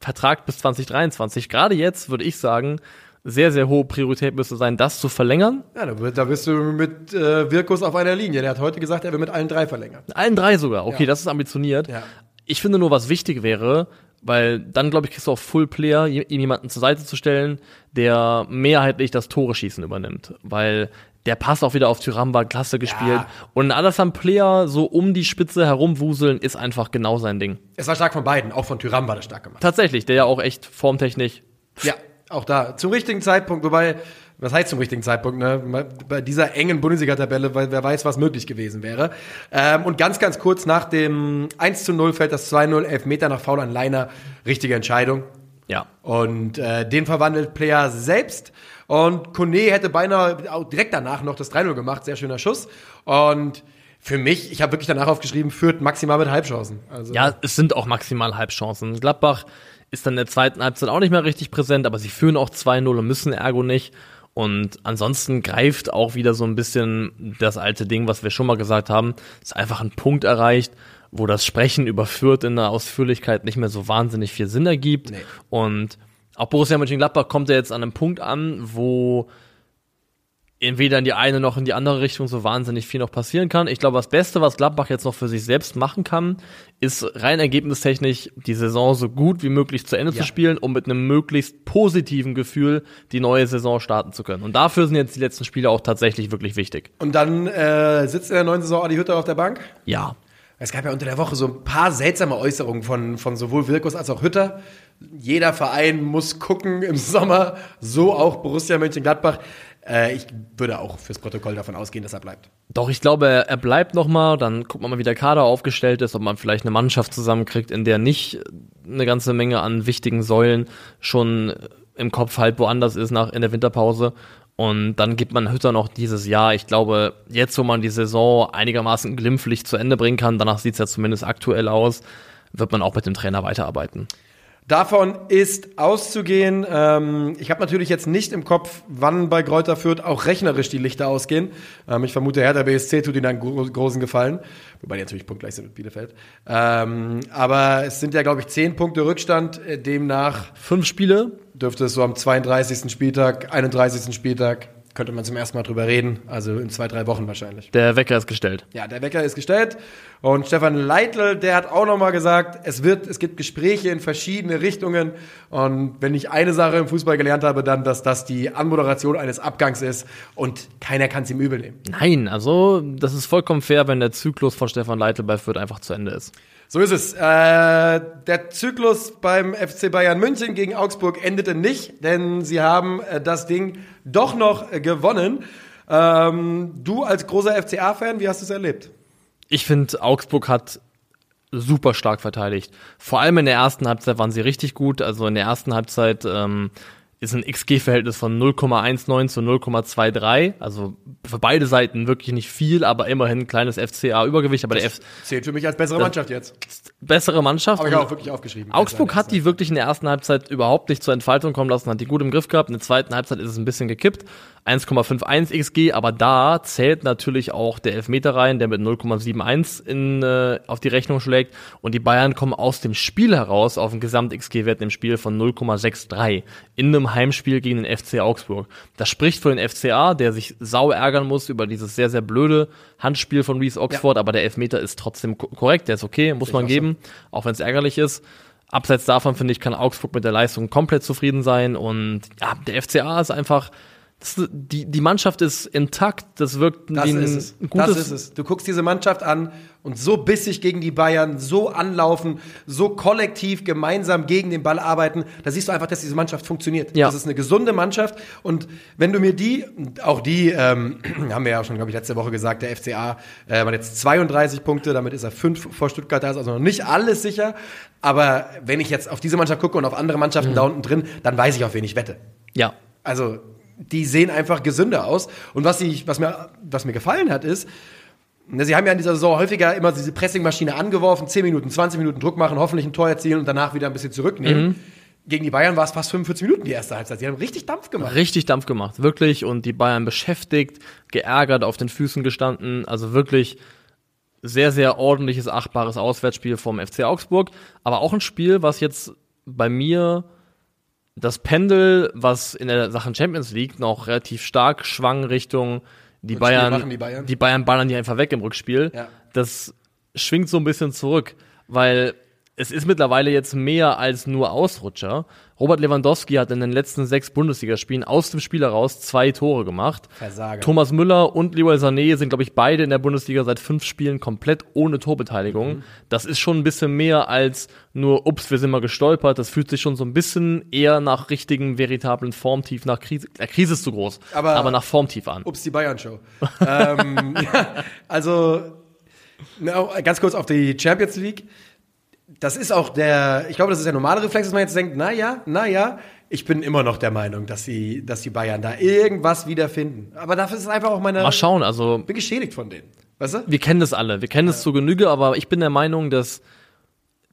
Vertrag bis 2023. Gerade jetzt würde ich sagen, sehr, sehr hohe Priorität müsste sein, das zu verlängern. Ja, da bist du mit äh, Wirkus auf einer Linie. Der hat heute gesagt, er will mit allen drei verlängern. Allen drei sogar. Okay, Ja. das ist ambitioniert. Ja. Ich finde nur, was wichtig wäre, weil dann, glaube ich, kriegst du auch Full Player, ihm jemanden zur Seite zu stellen, der mehrheitlich das Tore schießen übernimmt. Weil der Pass auch wieder auf Tyram war klasse gespielt. Und alles am Player so um die Spitze herumwuseln ist einfach genau sein Ding. Es war stark von beiden, auch von Tyram war das stark gemacht. Tatsächlich, der ja auch echt formtechnisch Ja, auch da. Zum richtigen Zeitpunkt, wobei, was heißt zum richtigen Zeitpunkt, ne? Bei dieser engen Bundesliga-Tabelle, weil wer weiß, was möglich gewesen wäre. Ähm, und ganz, ganz kurz nach dem 1 zu 0 fällt das 2-0, Elfmeter nach Foul an Leiner. Richtige Entscheidung. Ja. Und äh, den verwandelt Player selbst. Und Kone hätte beinahe direkt danach noch das 3-0 gemacht. Sehr schöner Schuss. Und für mich, ich habe wirklich danach aufgeschrieben, führt maximal mit Halbchancen. Also, Ja, es sind auch maximal Halbchancen. Gladbach ist dann in der zweiten Halbzeit auch nicht mehr richtig präsent, aber sie führen auch 2-0 und müssen ergo nicht. Und ansonsten greift auch wieder so ein bisschen das alte Ding, was wir schon mal gesagt haben. Es ist einfach ein Punkt erreicht, wo das Sprechen über Fürth in der Ausführlichkeit nicht mehr so wahnsinnig viel Sinn ergibt. Nee. Und auch Borussia Mönchengladbach kommt ja jetzt an einem Punkt an, wo entweder in die eine noch in die andere Richtung so wahnsinnig viel noch passieren kann. Ich glaube, das Beste, was Gladbach jetzt noch für sich selbst machen kann, ist rein ergebnistechnisch die Saison so gut wie möglich zu Ende Ja. zu spielen, um mit einem möglichst positiven Gefühl die neue Saison starten zu können. Und dafür sind jetzt die letzten Spiele auch tatsächlich wirklich wichtig. Und dann äh, sitzt in der neuen Saison Adi Hütter auf der Bank. Ja. Es gab ja unter der Woche so ein paar seltsame Äußerungen von, von sowohl Wirkus als auch Hütter. Jeder Verein muss gucken im Sommer, so auch Borussia Mönchengladbach. Äh, ich würde auch fürs Protokoll davon ausgehen, dass er bleibt. Doch, ich glaube, er, bleibt noch mal, dann guckt man mal, wie der Kader aufgestellt ist, ob man vielleicht eine Mannschaft zusammenkriegt, in der nicht eine ganze Menge an wichtigen Säulen schon im Kopf halt woanders ist nach in der Winterpause. Und dann gibt man Hütter noch dieses Jahr. Ich glaube, jetzt, wo man die Saison einigermaßen glimpflich zu Ende bringen kann, danach sieht es ja zumindest aktuell aus, wird man auch mit dem Trainer weiterarbeiten. Davon ist auszugehen. Ähm, ich habe natürlich jetzt nicht im Kopf, wann bei Kräuter Fürth auch rechnerisch die Lichter ausgehen. Ähm, ich vermute, Hertha BSC tut ihnen einen gro großen Gefallen. Wobei die natürlich punktgleich sind mit Bielefeld. Ähm, aber es sind ja, glaube ich, zehn Punkte Rückstand. Äh, Demnach Fünf Spiele, dürfte es so am 32. Spieltag, 31. Spieltag, könnte man zum ersten Mal drüber reden. Also in zwei, drei Wochen wahrscheinlich. der Wecker ist gestellt. Ja, der Wecker ist gestellt. Und Stefan Leitl, der hat auch nochmal gesagt, es wird, es gibt Gespräche in verschiedene Richtungen. Und wenn ich eine Sache im Fußball gelernt habe, dann, dass das die Anmoderation eines Abgangs ist und keiner kann es ihm übel nehmen. Nein, also das ist vollkommen fair, wenn der Zyklus von Stefan Leitl bei Fürth einfach zu Ende ist. So ist es. Äh, der Zyklus beim FC Bayern München gegen Augsburg endete nicht, denn sie haben äh, das Ding doch noch äh, gewonnen. Ähm, du als großer FCA-Fan, wie hast du es erlebt? Ich finde, Augsburg hat super stark verteidigt. Vor allem in der ersten Halbzeit waren sie richtig gut. Also in der ersten Halbzeit ähm, ist ein XG-Verhältnis von 0,19 zu 0,23. Also für beide Seiten wirklich nicht viel, aber immerhin ein kleines FCA-Übergewicht. Aber der F Zählt für mich als bessere Mannschaft jetzt. bessere Mannschaft. Habe ich auch wirklich aufgeschrieben. Augsburg hat die wirklich in der ersten Halbzeit überhaupt nicht zur Entfaltung kommen lassen, hat die gut im Griff gehabt. In der zweiten Halbzeit ist es ein bisschen gekippt. 1,51 XG, aber da zählt natürlich auch der Elfmeter rein, der mit 0,71 in, äh, auf die Rechnung schlägt. Und die Bayern kommen aus dem Spiel heraus auf einen Gesamt-XG-Wert im Spiel von 0,63 in einem Heimspiel gegen den FC Augsburg. Das spricht für den FCA, der sich sau ärgern muss über dieses sehr, sehr blöde Handspiel von Reese Oxford, aber der Elfmeter ist trotzdem ko- korrekt, der ist okay, muss man auch so. geben, auch wenn es ärgerlich ist. Abseits davon, finde ich, kann Augsburg mit der Leistung komplett zufrieden sein. Und ja, der FCA ist einfach, die, die Mannschaft ist intakt, das wirkt Das wie ein ist es. gutes. das ist es. Du guckst diese Mannschaft an und so bissig gegen die Bayern, so anlaufen, so kollektiv gemeinsam gegen den Ball arbeiten, da siehst du einfach, dass diese Mannschaft funktioniert. Ja. Das ist eine gesunde Mannschaft und wenn du mir die, auch die, ähm, haben wir ja schon, glaube ich, letzte Woche gesagt, der FCA äh, hat jetzt 32 Punkte, damit ist er fünf vor Stuttgart, da ist also noch nicht alles sicher, aber wenn ich jetzt auf diese Mannschaft gucke und auf andere Mannschaften Mhm. da unten drin, dann weiß ich, auf wen ich wette. Ja. Also, die sehen einfach gesünder aus. Und was, ich, was, mir, was mir gefallen hat, ist, ne, sie haben ja in dieser Saison häufiger immer diese Pressingmaschine angeworfen, 10 Minuten, 20 Minuten Druck machen, hoffentlich ein Tor erzielen und danach wieder ein bisschen zurücknehmen. Gegen die Bayern war es fast 45 Minuten die erste Halbzeit. Sie haben richtig Dampf gemacht. Richtig Dampf gemacht, wirklich. Und die Bayern beschäftigt, geärgert, auf den Füßen gestanden. Also wirklich sehr, sehr ordentliches, achtbares Auswärtsspiel vom FC Augsburg. Aber auch ein Spiel, was jetzt bei mir das Pendel, was in der Sachen Champions League noch relativ stark schwang Richtung die Bayern, die Bayern. die Bayern ballern die einfach weg im Rückspiel. Ja. Das schwingt so ein bisschen zurück, weil es ist mittlerweile jetzt mehr als nur Ausrutscher. Robert Lewandowski hat in den letzten sechs Bundesligaspielen aus dem Spiel heraus zwei Tore gemacht. Versager. Thomas Müller und Leroy Sané sind, glaube ich, beide in der Bundesliga seit fünf Spielen komplett ohne Torbeteiligung. Mhm. Das ist schon ein bisschen mehr als nur, ups, wir sind mal gestolpert. Das fühlt sich schon so ein bisschen eher nach richtigen, veritablen Formtief, nach Krise, äh, Krise ist zu groß, Aber- aber nach Formtief an. Ups, die Bayern-Show. ähm, ja, also, na, ganz kurz auf die Champions League. Das ist auch der, ich glaube, das ist der normale Reflex, dass man jetzt denkt, na ja, na ja, ich bin immer noch der Meinung, dass die, dass die Bayern da irgendwas wiederfinden. Aber dafür ist es einfach auch meine, Mal schauen, also bin geschädigt von denen. Weißt du? wir kennen das alle, wir kennen das zu Genüge, aber ich bin der Meinung, dass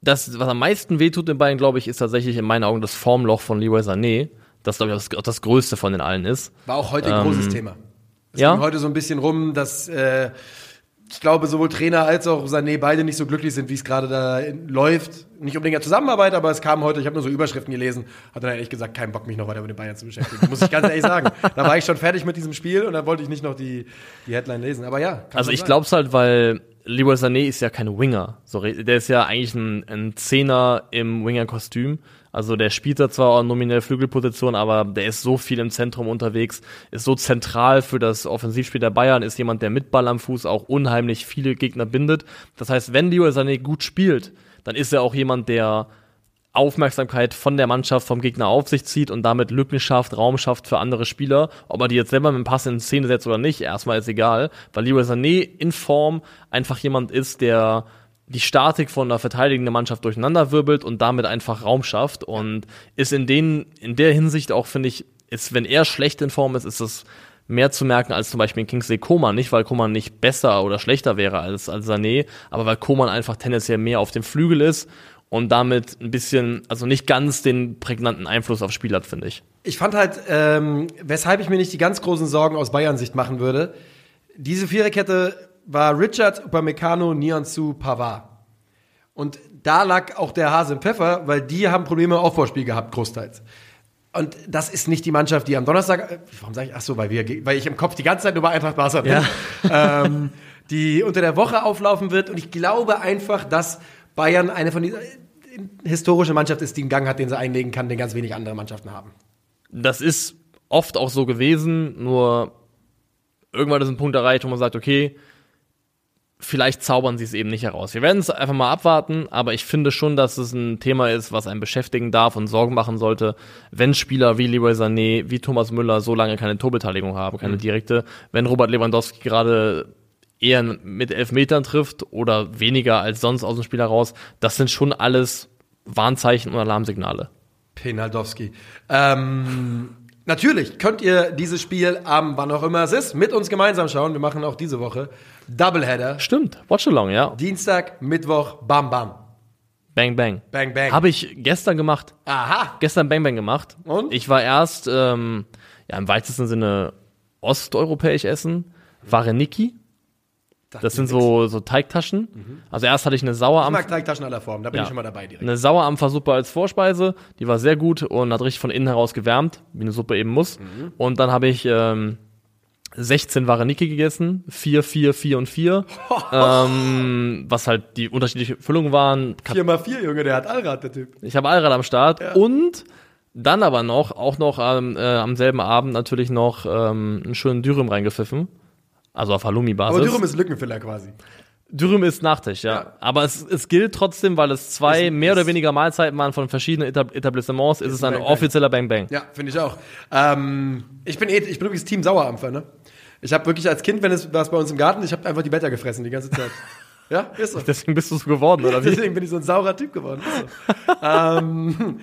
das, was am meisten wehtut in Bayern, glaube ich, ist tatsächlich in meinen Augen das Formloch von Leroy Sané. Das, glaube ich, auch das, auch das größte von den allen ist. War auch heute ein großes Thema. Es ja? ging heute so ein bisschen rum, dass äh, ich glaube, sowohl Trainer als auch Sané beide nicht so glücklich sind, wie es gerade da läuft. Nicht unbedingt der Zusammenarbeit, aber es kam heute, ich habe nur so Überschriften gelesen, hatte dann ehrlich gesagt keinen Bock, mich noch weiter mit den Bayern zu beschäftigen. Muss ich ganz ehrlich sagen. Da war ich schon fertig mit diesem Spiel und dann wollte ich nicht noch die, die Headline lesen. Aber ja, Also ich glaube es halt, weil Leroy Sané ist ja kein Winger. So, re- der ist ja eigentlich ein, ein Zehner im Winger-Kostüm. Also der spielt da zwar auch nominell Flügelposition, aber der ist so viel im Zentrum unterwegs, ist so zentral für das Offensivspiel der Bayern, ist jemand, der mit Ball am Fuß auch unheimlich viele Gegner bindet. Das heißt, wenn Leroy Sané gut spielt, dann ist er auch jemand, der Aufmerksamkeit von der Mannschaft, vom Gegner auf sich zieht und damit Lücken schafft, Raum schafft für andere Spieler. Ob er die jetzt selber mit dem Pass in Szene setzt oder nicht, erstmal ist egal, weil Leroy Sané in Form einfach jemand ist, der die Statik von der verteidigenden Mannschaft durcheinanderwirbelt und damit einfach Raum schafft und ist in den, in der Hinsicht auch, finde ich, ist, wenn er schlecht in Form ist, ist es mehr zu merken als zum Beispiel in Kingsley Coman. Nicht, weil Coman nicht besser oder schlechter wäre als, als Sané, aber weil Coman einfach tendenziell mehr auf dem Flügel ist und damit ein bisschen, also nicht ganz den prägnanten Einfluss aufs Spiel hat, finde ich. Ich fand halt, ähm, weshalb ich mir nicht die ganz großen Sorgen aus Bayern-Sicht machen würde, diese Viererkette war Richards, Upamecano, Nianzu, Pavard. Und da lag auch der Hase im Pfeffer, weil die haben Probleme im Aufbauspiel gehabt, großteils. Und das ist nicht die Mannschaft, die am Donnerstag, äh, warum sage ich, ach so, weil, wir, weil ich im Kopf die ganze Zeit nur bei Eintracht Barca bin, ähm, die unter der Woche auflaufen wird. Und ich glaube einfach, dass Bayern eine von diesen äh, historische Mannschaft ist, die einen Gang hat, den sie einlegen kann, den ganz wenig andere Mannschaften haben. Das ist oft auch so gewesen, nur irgendwann ist ein Punkt erreicht, wo man sagt, okay, vielleicht zaubern sie es eben nicht heraus. Wir werden es einfach mal abwarten, aber ich finde schon, dass es ein Thema ist, was einen beschäftigen darf und Sorgen machen sollte, wenn Spieler wie Leroy Sané, wie Thomas Müller so lange keine Torbeteiligung haben, keine direkte, wenn Robert Lewandowski gerade eher mit Elfmetern trifft oder weniger als sonst aus dem Spiel heraus, das sind schon alles Warnzeichen und Alarmsignale. Penaldowski. Ähm, natürlich könnt ihr dieses Spiel am, wann auch immer es ist, mit uns gemeinsam schauen. Wir machen auch diese Woche Doubleheader. Stimmt, Watch Along, ja. Dienstag, Mittwoch, bam, bam. Bang, bang. Bang, bang. Habe ich gestern gemacht. Aha. Gestern Bang Bang gemacht. Und? Ich war erst ähm, ja, im weitesten Sinne osteuropäisch essen. Vareniki. Das sind so, so Teigtaschen. Also erst hatte ich eine Ich Sauerampfer. mag Teigtaschen aller Formen, da bin Ja. ich schon mal dabei direkt. Eine Sauerampfersuppe als Vorspeise, die war sehr gut und hat richtig von innen heraus gewärmt, wie eine Suppe eben muss. Mhm. Und dann habe ich ähm, 16 Vareniki gegessen, 4, 4, 4 und 4, ähm, was halt die unterschiedliche Füllungen waren. Vier mal vier, Junge, der hat Allrad, der Typ. Ich habe Allrad am Start und Dann aber noch, auch noch ähm, äh, am selben Abend natürlich noch ähm, einen schönen Dürüm reingepfiffen. Also auf Halloumi-Basis. Aber Dürüm ist Lückenfiller quasi. Dürüm ist Nachtisch, ja. Ja. Aber es, es gilt trotzdem, weil es zwei Ist- mehr oder ist- weniger Mahlzeiten waren von verschiedenen Etab Etablissements, ist, es ein Bang Bang. offizieller Bang Bang. Ja, finde ich auch. Ähm, ich bin eh, ich bin übrigens Team Sauerampfer, ne? Ich habe wirklich als Kind, wenn es war bei uns im Garten, ich habe einfach die Blätter gefressen die ganze Zeit. Ja, ist so. Deswegen bist du so geworden, oder wie? Deswegen bin ich so ein saurer Typ geworden. Ist So. ähm,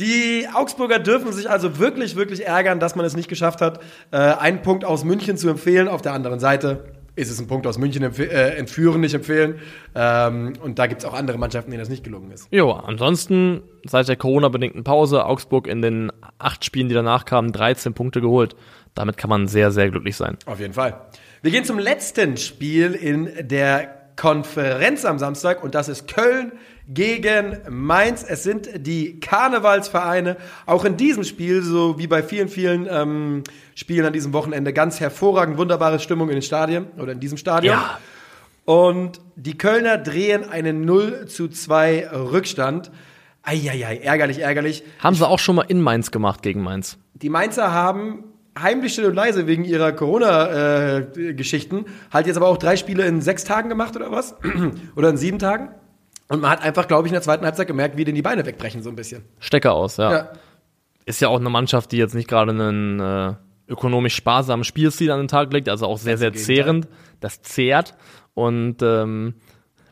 die Augsburger dürfen sich also wirklich, wirklich ärgern, dass man es nicht geschafft hat, äh, einen Punkt aus München zu empfehlen. Auf der anderen Seite ist es ein Punkt aus München äh, entführen, nicht empfehlen. Ähm, und da gibt es auch andere Mannschaften, denen das nicht gelungen ist. Jo, ansonsten seit der Corona-bedingten Pause Augsburg in den acht Spielen, die danach kamen, 13 Punkte geholt. Damit kann man sehr, sehr glücklich sein. Auf jeden Fall. Wir gehen zum letzten Spiel in der Konferenz am Samstag und das ist Köln gegen Mainz. Es sind die Karnevalsvereine. Auch in diesem Spiel, so wie bei vielen, vielen ähm, Spielen an diesem Wochenende, ganz hervorragend, wunderbare Stimmung in den Stadien oder in diesem Stadion. Ja. Und die Kölner drehen einen 0 zu 2 Rückstand. Eieiei, ärgerlich, ärgerlich. Haben sie auch schon mal in Mainz gemacht gegen Mainz. Die Mainzer haben heimlich still und leise wegen ihrer Corona-Geschichten halt jetzt aber auch drei Spiele in sechs Tagen gemacht oder was? oder in sieben Tagen. Und man hat einfach, glaube ich, in der zweiten Halbzeit gemerkt, wie denen die Beine wegbrechen, so ein bisschen. Stecker aus, ja. Ja. Ist ja auch eine Mannschaft, die jetzt nicht gerade einen äh, ökonomisch sparsamen Spielstil an den Tag legt, also auch sehr, sehr zehrend. Das zehrt. Und ähm,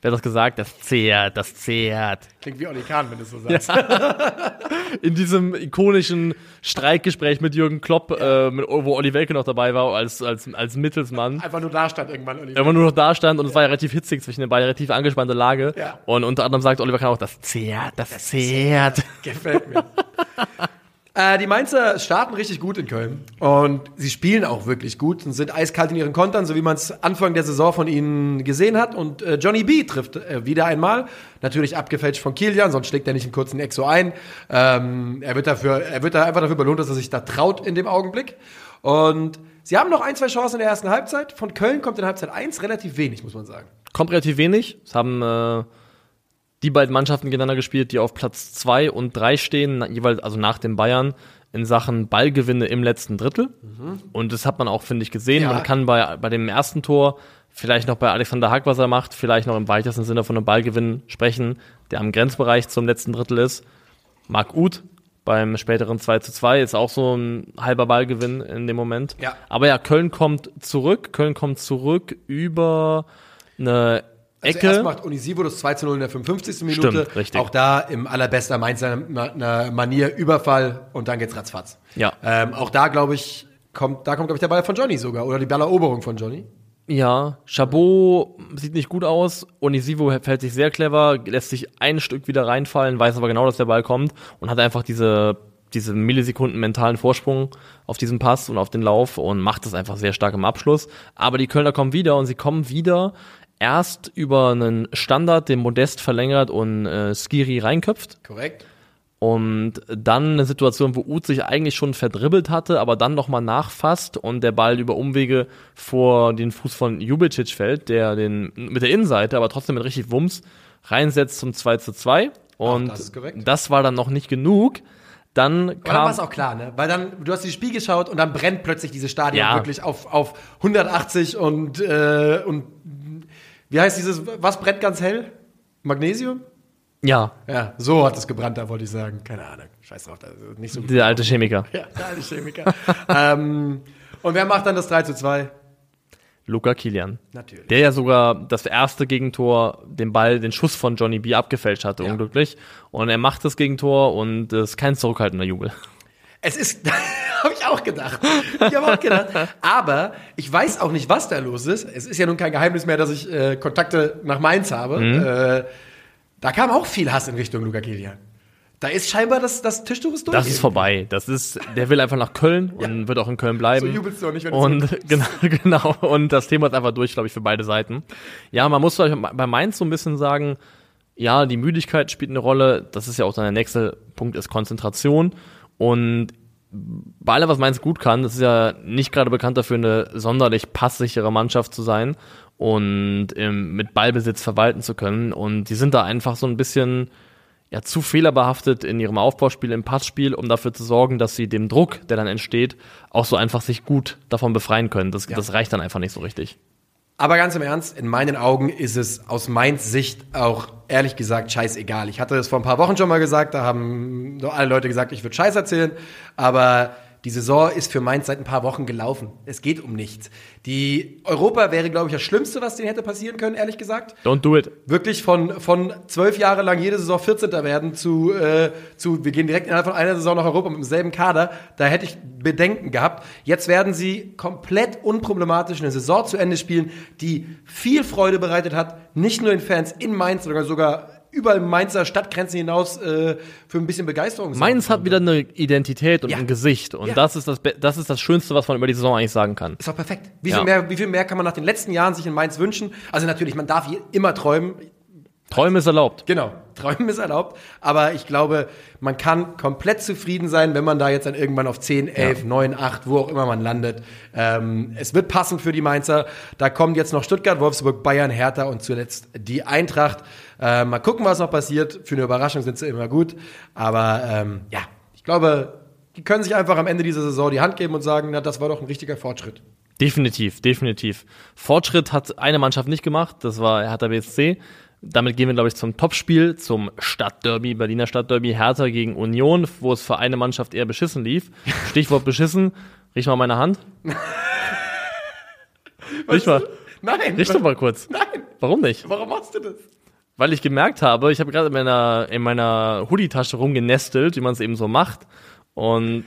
wer hat das gesagt? Das zehrt, das zehrt. Klingt wie Olli Kahn, wenn du es so sagst. in diesem ikonischen Streikgespräch mit Jürgen Klopp, äh, mit, wo Olli Welke noch dabei war, als, als, als Mittelsmann. Einfach nur da stand irgendwann Olli. Man nur noch da stand und es war ja relativ hitzig zwischen den beiden, relativ angespannte Lage. Ja. Und unter anderem sagt Oliver Kahn auch, das zehrt, das, zehrt. Gefällt mir. äh, die Mainzer starten richtig gut in Köln und sie spielen auch wirklich gut und sind eiskalt in ihren Kontern, so wie man es Anfang der Saison von ihnen gesehen hat. Und äh, Johnny B trifft äh, wieder einmal, natürlich abgefälscht von Kilian, sonst schlägt er nicht einen kurzen Exo ein. Ähm, er wird dafür, er wird da einfach dafür belohnt, dass er sich da traut in dem Augenblick. Und sie haben noch ein, zwei Chancen in der ersten Halbzeit. Von Köln kommt in Halbzeit 1 relativ wenig, muss man sagen. Kommt relativ wenig. Es haben äh, die beiden Mannschaften gegeneinander gespielt, die auf Platz zwei und drei stehen, na- jeweils also nach den Bayern in Sachen Ballgewinne im letzten Drittel. Und das hat man auch, finde ich, gesehen. Ja. Man kann bei, bei dem ersten Tor vielleicht noch bei Alexander Hack, was er macht, vielleicht noch im weitesten Sinne von einem Ballgewinn sprechen, der am Grenzbereich zum letzten Drittel ist. Marc Uth beim späteren 2 zu 2 ist auch so ein halber Ballgewinn in dem Moment. Ja. Aber ja, Köln kommt zurück. Köln kommt zurück über eine Also Ecke. erst macht Unisivo das 2 zu 0 in der 55. Minute. Stimmt, richtig. Auch da im allerbester Mainzer Manier Überfall und dann geht's ratzfatz. Ja. Ähm, auch da, glaube ich, kommt, da kommt, glaube ich, der Ball von Johnny sogar. Oder die Balleroberung von Johnny. Ja, Chabot sieht nicht gut aus. Onisivo fällt sich sehr clever, lässt sich ein Stück wieder reinfallen, weiß aber genau, dass der Ball kommt und hat einfach diese, diese Millisekunden mentalen Vorsprung auf diesen Pass und auf den Lauf und macht das einfach sehr stark im Abschluss. Aber die Kölner kommen wieder und sie kommen wieder erst über einen Standard, den Modest verlängert und äh, Skiri reinköpft. Korrekt. Und dann eine Situation, wo Uth sich eigentlich schon verdribbelt hatte, aber dann nochmal nachfasst und der Ball über Umwege vor den Fuß von Jubicic fällt, der den mit der Innenseite, aber trotzdem mit richtig Wumms reinsetzt zum 2 zu 2. Und das ist korrekt. das war dann noch nicht genug. Dann Aber dann kam. war es auch klar, ne? Weil dann, du hast dieses Spiel geschaut und dann brennt plötzlich dieses Stadion Ja. wirklich auf, auf 180 und, äh, und wie heißt dieses, was brennt ganz hell? Magnesium? Ja, Ja, so hat es gebrannt, da wollte ich sagen. Keine Ahnung. Scheiß drauf, das ist nicht so gut. der alte Chemiker. Ja, der alte Chemiker. ähm, und wer macht dann das 3 zu 2? Luca Kilian. Natürlich. Der ja sogar das erste Gegentor, den Ball, den Schuss von Johnny B abgefälscht hatte, Ja. unglücklich. Und er macht das Gegentor und es ist kein zurückhaltender Jubel. Es ist, habe ich auch gedacht. Ich habe auch gedacht. Aber ich weiß auch nicht, was da los ist. Es ist ja nun kein Geheimnis mehr, dass ich äh, Kontakte nach Mainz habe. Äh, da kam auch viel Hass in Richtung Luca Kilian. Da ist scheinbar das, das Tischtuch ist durch. Das ist vorbei. Das ist, der will einfach nach Köln und wird auch in Köln bleiben. So jubelst du auch nicht, wenn und genau, genau. Und das Thema ist einfach durch, glaube ich, für beide Seiten. Ja, man muss bei Mainz so ein bisschen sagen, ja, die Müdigkeit spielt eine Rolle. Das ist ja auch dann der nächste Punkt, ist Konzentration. Und bei allem, was Mainz gut kann, das ist ja nicht gerade bekannt dafür, eine sonderlich passsichere Mannschaft zu sein und ähm, mit Ballbesitz verwalten zu können. Und die sind da einfach so ein bisschen, ja, zu fehlerbehaftet in ihrem Aufbauspiel, im Passspiel, um dafür zu sorgen, dass sie dem Druck, der dann entsteht, auch so einfach sich gut davon befreien können. Das, das reicht dann einfach nicht so richtig. Aber ganz im Ernst, in meinen Augen ist es aus Mainz Sicht auch ehrlich gesagt scheißegal. Ich hatte es vor ein paar Wochen schon mal gesagt, da haben alle Leute gesagt, ich würde Scheiß erzählen, aber die Saison ist für Mainz seit ein paar Wochen gelaufen. Es geht um nichts. Die Europa wäre, glaube ich, das Schlimmste, was denen hätte passieren können, ehrlich gesagt. Don't do it. Wirklich von, von zwölf Jahre lang jede Saison 14. werden zu, äh, zu, wir gehen direkt innerhalb von einer Saison nach Europa mit demselben Kader. Da hätte ich Bedenken gehabt. Jetzt werden sie komplett unproblematisch eine Saison zu Ende spielen, die viel Freude bereitet hat. Nicht nur den Fans in Mainz, sondern sogar überall Mainzer Stadtgrenzen hinaus äh, für ein bisschen Begeisterung. Mainz hat wieder eine Identität und Ja. ein Gesicht. Und Ja. das, ist das, das ist das Schönste, was man über die Saison eigentlich sagen kann. Ist doch perfekt. Wie Ja. viel, mehr, wie viel mehr kann man nach den letzten Jahren sich in Mainz wünschen? Also natürlich, man darf hier immer träumen. Träumen ist erlaubt. Genau, träumen ist erlaubt. Aber ich glaube, man kann komplett zufrieden sein, wenn man da jetzt dann irgendwann auf 10, 11, 9, 8, wo auch immer man landet. Ähm, es wird passend für die Mainzer. Da kommt jetzt noch Stuttgart, Wolfsburg, Bayern, Hertha und zuletzt die Eintracht. Äh, mal gucken, was noch passiert. Für eine Überraschung sind sie immer gut. Aber ähm, ja, ich glaube, die können sich einfach am Ende dieser Saison die Hand geben und sagen, na, das war doch ein richtiger Fortschritt. Definitiv, definitiv. Fortschritt hat eine Mannschaft nicht gemacht, das war Hertha BSC. Damit gehen wir, glaube ich, zum Topspiel, zum Stadtderby, Berliner Stadtderby, Hertha gegen Union, wo es für eine Mannschaft eher beschissen lief. Stichwort beschissen. Riech mal meine Hand. Riech mal. Nein, Riech doch mal kurz. nein. Warum nicht? Warum machst du das? Weil ich gemerkt habe, ich habe gerade in meiner, in meiner Hoodie-Tasche rumgenestelt, wie man es eben so macht. Und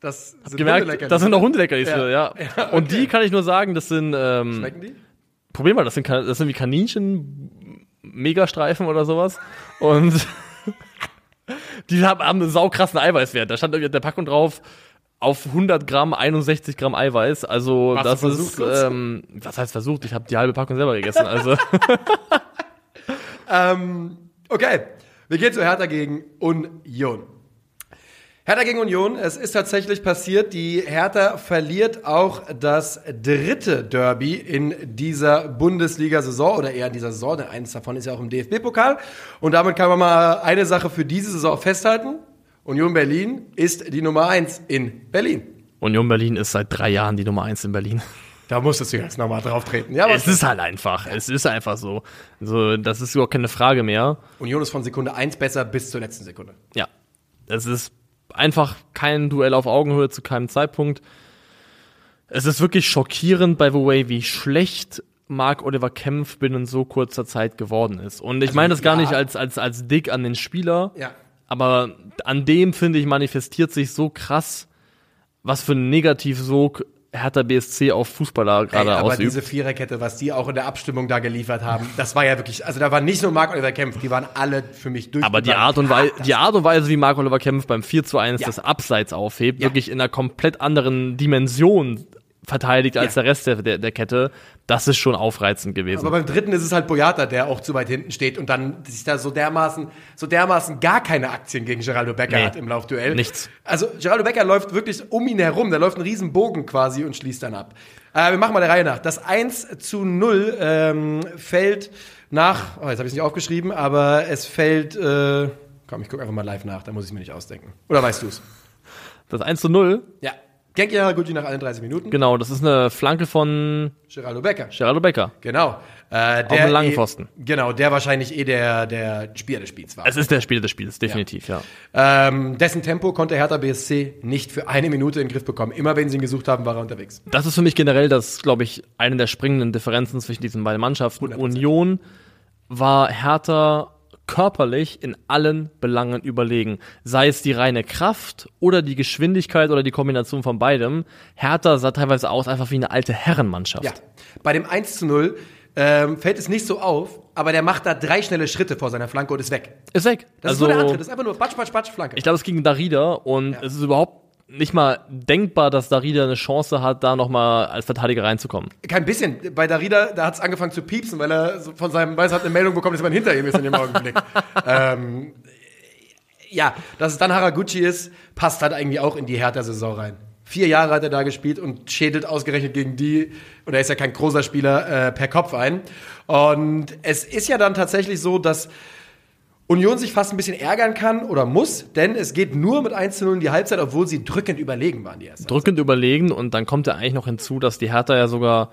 Das sind gemerkt, das sind noch Hundeleckerlis, Ja. ja. Ja, Und die kann ich nur sagen, das sind, ähm, Schmecken die? Probier mal, das sind, das sind wie Kaninchen, Megastreifen oder sowas. Und die haben, haben einen saukrassen Eiweißwert. Da stand irgendwie auf der Packung drauf, auf 100 Gramm 61 Gramm Eiweiß. Also du das ist, ähm, was heißt versucht? Ich habe die halbe Packung selber gegessen. Also Ähm, okay, wir gehen zu Hertha gegen Union. Hertha gegen Union, es ist tatsächlich passiert, die Hertha verliert auch das dritte Derby in dieser Bundesliga-Saison oder eher in dieser Saison, denn eines davon ist ja auch im DFB-Pokal. Und damit kann man mal eine Sache für diese Saison festhalten. Union Berlin ist die Nummer eins in Berlin. Union Berlin ist seit drei Jahren die Nummer eins in Berlin. Da musstest du jetzt nochmal drauf treten. Ja, aber Es ist halt einfach. Es ist einfach so. Also, das ist überhaupt keine Frage mehr. Union ist von Sekunde eins besser bis zur letzten Sekunde. Ja. Es ist einfach kein Duell auf Augenhöhe zu keinem Zeitpunkt. Es ist wirklich schockierend, by the way, wie schlecht Marc Oliver Kempf binnen so kurzer Zeit geworden ist. Und ich meine das gar ja. nicht als, als, als Dick an den Spieler, Ja. aber an dem, finde ich, manifestiert sich so krass, was für ein Negativsog Hertha BSC auf Fußballer gerade aber ausübt. diese Viererkette, was die auch in der Abstimmung da geliefert haben, das war ja wirklich, also da war nicht nur Marc Oliver Kempf, die waren alle für mich durch. Aber die Art und Weise, die Art und Weise, wie Marc Oliver Kempf beim 4 zu 1 Ja. das Abseits aufhebt, Ja. wirklich in einer komplett anderen Dimension verteidigt als Ja. der Rest der, der, der Kette, das ist schon aufreizend gewesen. Aber beim dritten ist es halt Boyata, der auch zu weit hinten steht und dann sich da so dermaßen, so dermaßen gar keine Aktien gegen Geraldo Becker Nee. hat im Laufduell. Nichts. Also Geraldo Becker läuft wirklich um ihn herum, der läuft einen riesen Bogen quasi und schließt dann ab. Äh, wir machen mal der Reihe nach. Das 1 zu 0 ähm, fällt nach, oh, jetzt habe ich es nicht aufgeschrieben, aber es fällt, äh, komm, ich gucke einfach mal live nach, da muss ich mir nicht ausdenken. Oder weißt du es? das 1 zu 0, Ja. Genki Haraguchi nach 31 Minuten. genau, das ist eine Flanke von Geraldo Becker. Geraldo Becker. Genau. Äh, der einen langen eh, Pfosten. Genau, der wahrscheinlich eh der, der Spieler des Spiels war. Es ist der Spieler des Spiels, definitiv, ja. Ähm, dessen Tempo konnte Hertha BSC nicht für eine Minute in den Griff bekommen. Immer wenn sie ihn gesucht haben, war er unterwegs. Das ist für mich generell das, glaube ich, eine der springenden Differenzen zwischen diesen beiden Mannschaften. 100%. Union war Hertha körperlich in allen Belangen überlegen. Sei es die reine Kraft oder die Geschwindigkeit oder die Kombination von beidem. Hertha sah teilweise aus einfach wie eine alte Herrenmannschaft. Ja. Bei dem 1 zu 0 ähm, fällt es nicht so auf, aber der macht da drei schnelle Schritte vor seiner Flanke und ist weg. Ist weg. Das also, ist nur der Antritt, das ist einfach nur Batsch, Batsch, Batsch, Flanke. ich glaube, es ging Darida und es ist überhaupt nicht mal denkbar, dass Darida eine Chance hat, da nochmal als Verteidiger reinzukommen. Kein bisschen. Bei Darida, da hat es angefangen zu piepsen, weil er von seinem Weiß hat eine Meldung bekommen, dass man hinter ihm ist in dem Augenblick. ähm, ja, dass es dann Haraguchi ist, passt halt eigentlich auch in die Hertha-Saison rein. Vier Jahre hat er da gespielt und schädelt ausgerechnet gegen die, und er ist ja kein großer Spieler, äh, per Kopf ein. Und es ist ja dann tatsächlich so, dass Union sich fast ein bisschen ärgern kann oder muss, denn es geht nur mit 1 zu 0 in die Halbzeit, obwohl sie drückend überlegen waren, die erste. Drückend überlegen und dann kommt ja eigentlich noch hinzu, dass die Hertha ja sogar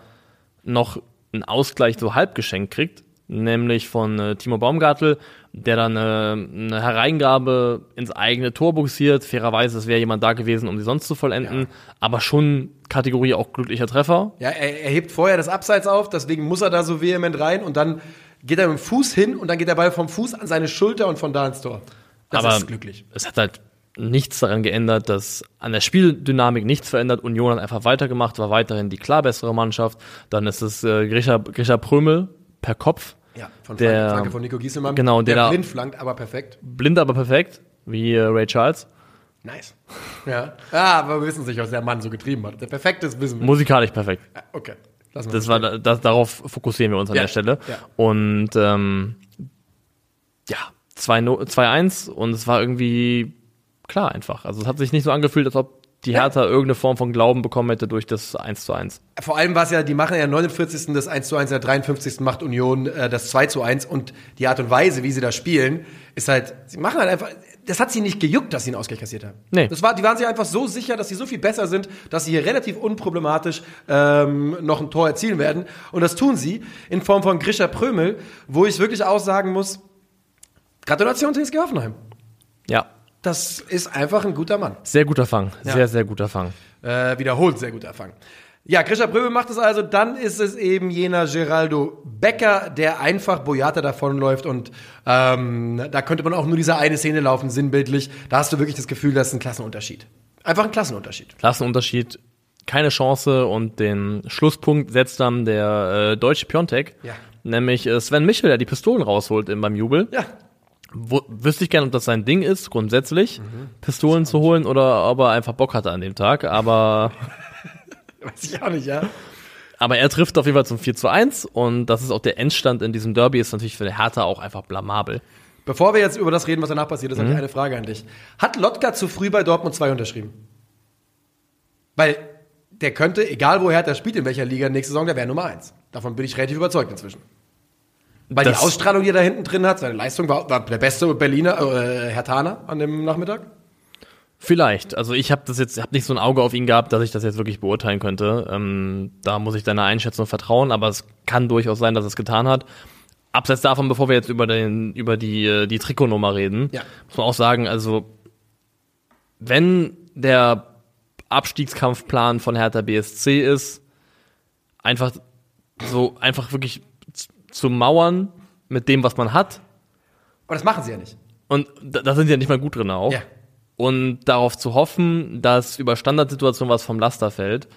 noch einen Ausgleich so halb geschenkt kriegt, nämlich von äh, Timo Baumgartel, der dann äh, eine Hereingabe ins eigene Tor buxiert. Fairerweise, es wäre jemand da gewesen, um sie sonst zu vollenden, Ja. aber schon Kategorie auch glücklicher Treffer. Ja, er, er hebt vorher das Abseits auf, deswegen muss er da so vehement rein und dann geht er mit dem Fuß hin und dann geht der Ball vom Fuß an seine Schulter und von da ins Tor. Das aber ist glücklich. es hat halt nichts daran geändert, dass an der Spieldynamik nichts verändert. Union hat einfach weitergemacht, war weiterhin die klar bessere Mannschaft. Dann ist es äh, Grisha, Grisha Prömel per Kopf. Ja, von Der- Flanke von Nico Gieselmann. Genau, der der blind flankt, aber perfekt. Blind, aber perfekt, wie äh, Ray Charles. Nice. Ja. ja, aber wir wissen sich, was der Mann so getrieben hat. Der perfekte ist wissen. Musikalisch perfekt. Ja, Okay. Lassen Das war, da- das, darauf fokussieren wir uns an Ja, der Stelle. ja. Und ähm, ja, 2-0 2-1 und es war irgendwie klar einfach. Also es hat sich nicht so angefühlt, als ob die Ja. Hertha irgendeine Form von Glauben bekommen hätte durch das 1 zu 1. Vor allem war es ja, die machen ja 49. das 1 zu 1, der 53. macht Union äh, das 2 zu 1 und die Art und Weise, wie sie da spielen, ist halt, sie machen halt einfach, das hat sie nicht gejuckt, dass sie einen Ausgleich kassiert haben. Nee. Das war, die waren sich einfach so sicher, dass sie so viel besser sind, dass sie hier relativ unproblematisch ähm, noch ein Tor erzielen werden. Und das tun sie in Form von Grisha Prömel, wo ich wirklich auch sagen muss, Gratulation TSG Hoffenheim. Ja, Das ist einfach ein guter Mann. sehr guter Fang. Ja. Sehr, sehr guter Fang. Äh, wiederholt sehr guter Fang. Ja, Grisha Pröbel macht es also, dann ist es eben jener Geraldo Becker, der einfach Boyata davonläuft und ähm, da könnte man auch nur diese eine Szene laufen, sinnbildlich. Da hast du wirklich das Gefühl, das ist ein Klassenunterschied. Einfach ein Klassenunterschied. Klassenunterschied, keine Chance und den Schlusspunkt setzt dann der äh, deutsche Piontek. Ja. Nämlich äh, Sven Michel, der die Pistolen rausholt im, beim Jubel. Ja, Wo, wüsste ich gerne, ob das sein Ding ist, grundsätzlich, Mhm. Pistolen zu holen oder ob er einfach Bock hatte an dem Tag. Aber, weiß ich auch nicht, ja. aber er trifft auf jeden Fall zum 4 zu 1 und das ist auch der Endstand in diesem Derby, ist natürlich für der Hertha auch einfach blamabel. Bevor wir jetzt über das reden, was danach passiert ist, habe ich eine Frage an dich. Hat Lotka zu früh bei Dortmund 2 unterschrieben? Weil der könnte, egal wo Hertha spielt, in welcher Liga nächste Saison, der wäre Nummer 1. Davon bin ich relativ überzeugt inzwischen. Weil Das- die Ausstrahlung, die er da hinten drin hat, seine Leistung war, war der beste Berliner, äh, Hertaner an dem Nachmittag. Vielleicht. Also ich habe das jetzt, habe nicht so ein Auge auf ihn gehabt, dass ich das jetzt wirklich beurteilen könnte. Ähm, da muss ich deiner Einschätzung vertrauen, aber es kann durchaus sein, dass er es getan hat. Abseits davon, bevor wir jetzt über den, über die, äh, die Trikotnummer reden, Ja. muss man auch sagen, also wenn der Abstiegskampfplan von Hertha BSC ist, einfach so, einfach wirklich zu mauern mit dem, was man hat, Aber das machen sie ja nicht. und da, da sind sie ja nicht mal gut drin auch. Ja. Und darauf zu hoffen, dass über Standardsituationen was vom Laster fällt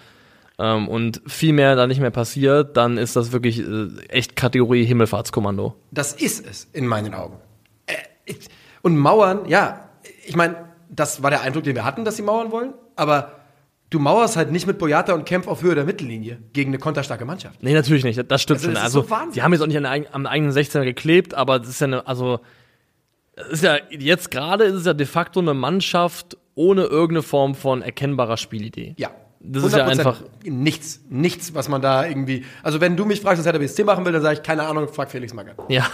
ähm, und viel mehr da nicht mehr passiert, dann ist das wirklich äh, echt Kategorie Himmelfahrtskommando. Das ist es, in meinen Augen. Äh, ich- Und Mauern, ja, ich meine, das war der Eindruck, den wir hatten, dass sie mauern wollen, aber du mauerst halt nicht mit Boyata und Kempf auf Höhe der Mittellinie gegen eine konterstarke Mannschaft. Nee, natürlich nicht. Das stimmt Also, schon. das ist Also, so die haben jetzt auch nicht an, am eigenen 16er geklebt, aber das ist ja eine, also, ist ja, jetzt gerade ist es ja de facto eine Mannschaft ohne irgendeine Form von erkennbarer Spielidee. Ja. Das ist ja 100% einfach- nichts, nichts, was man da irgendwie. Also wenn du mich fragst, was Hertha BSC machen will, dann sage ich keine Ahnung, frag Felix Magath. Ja.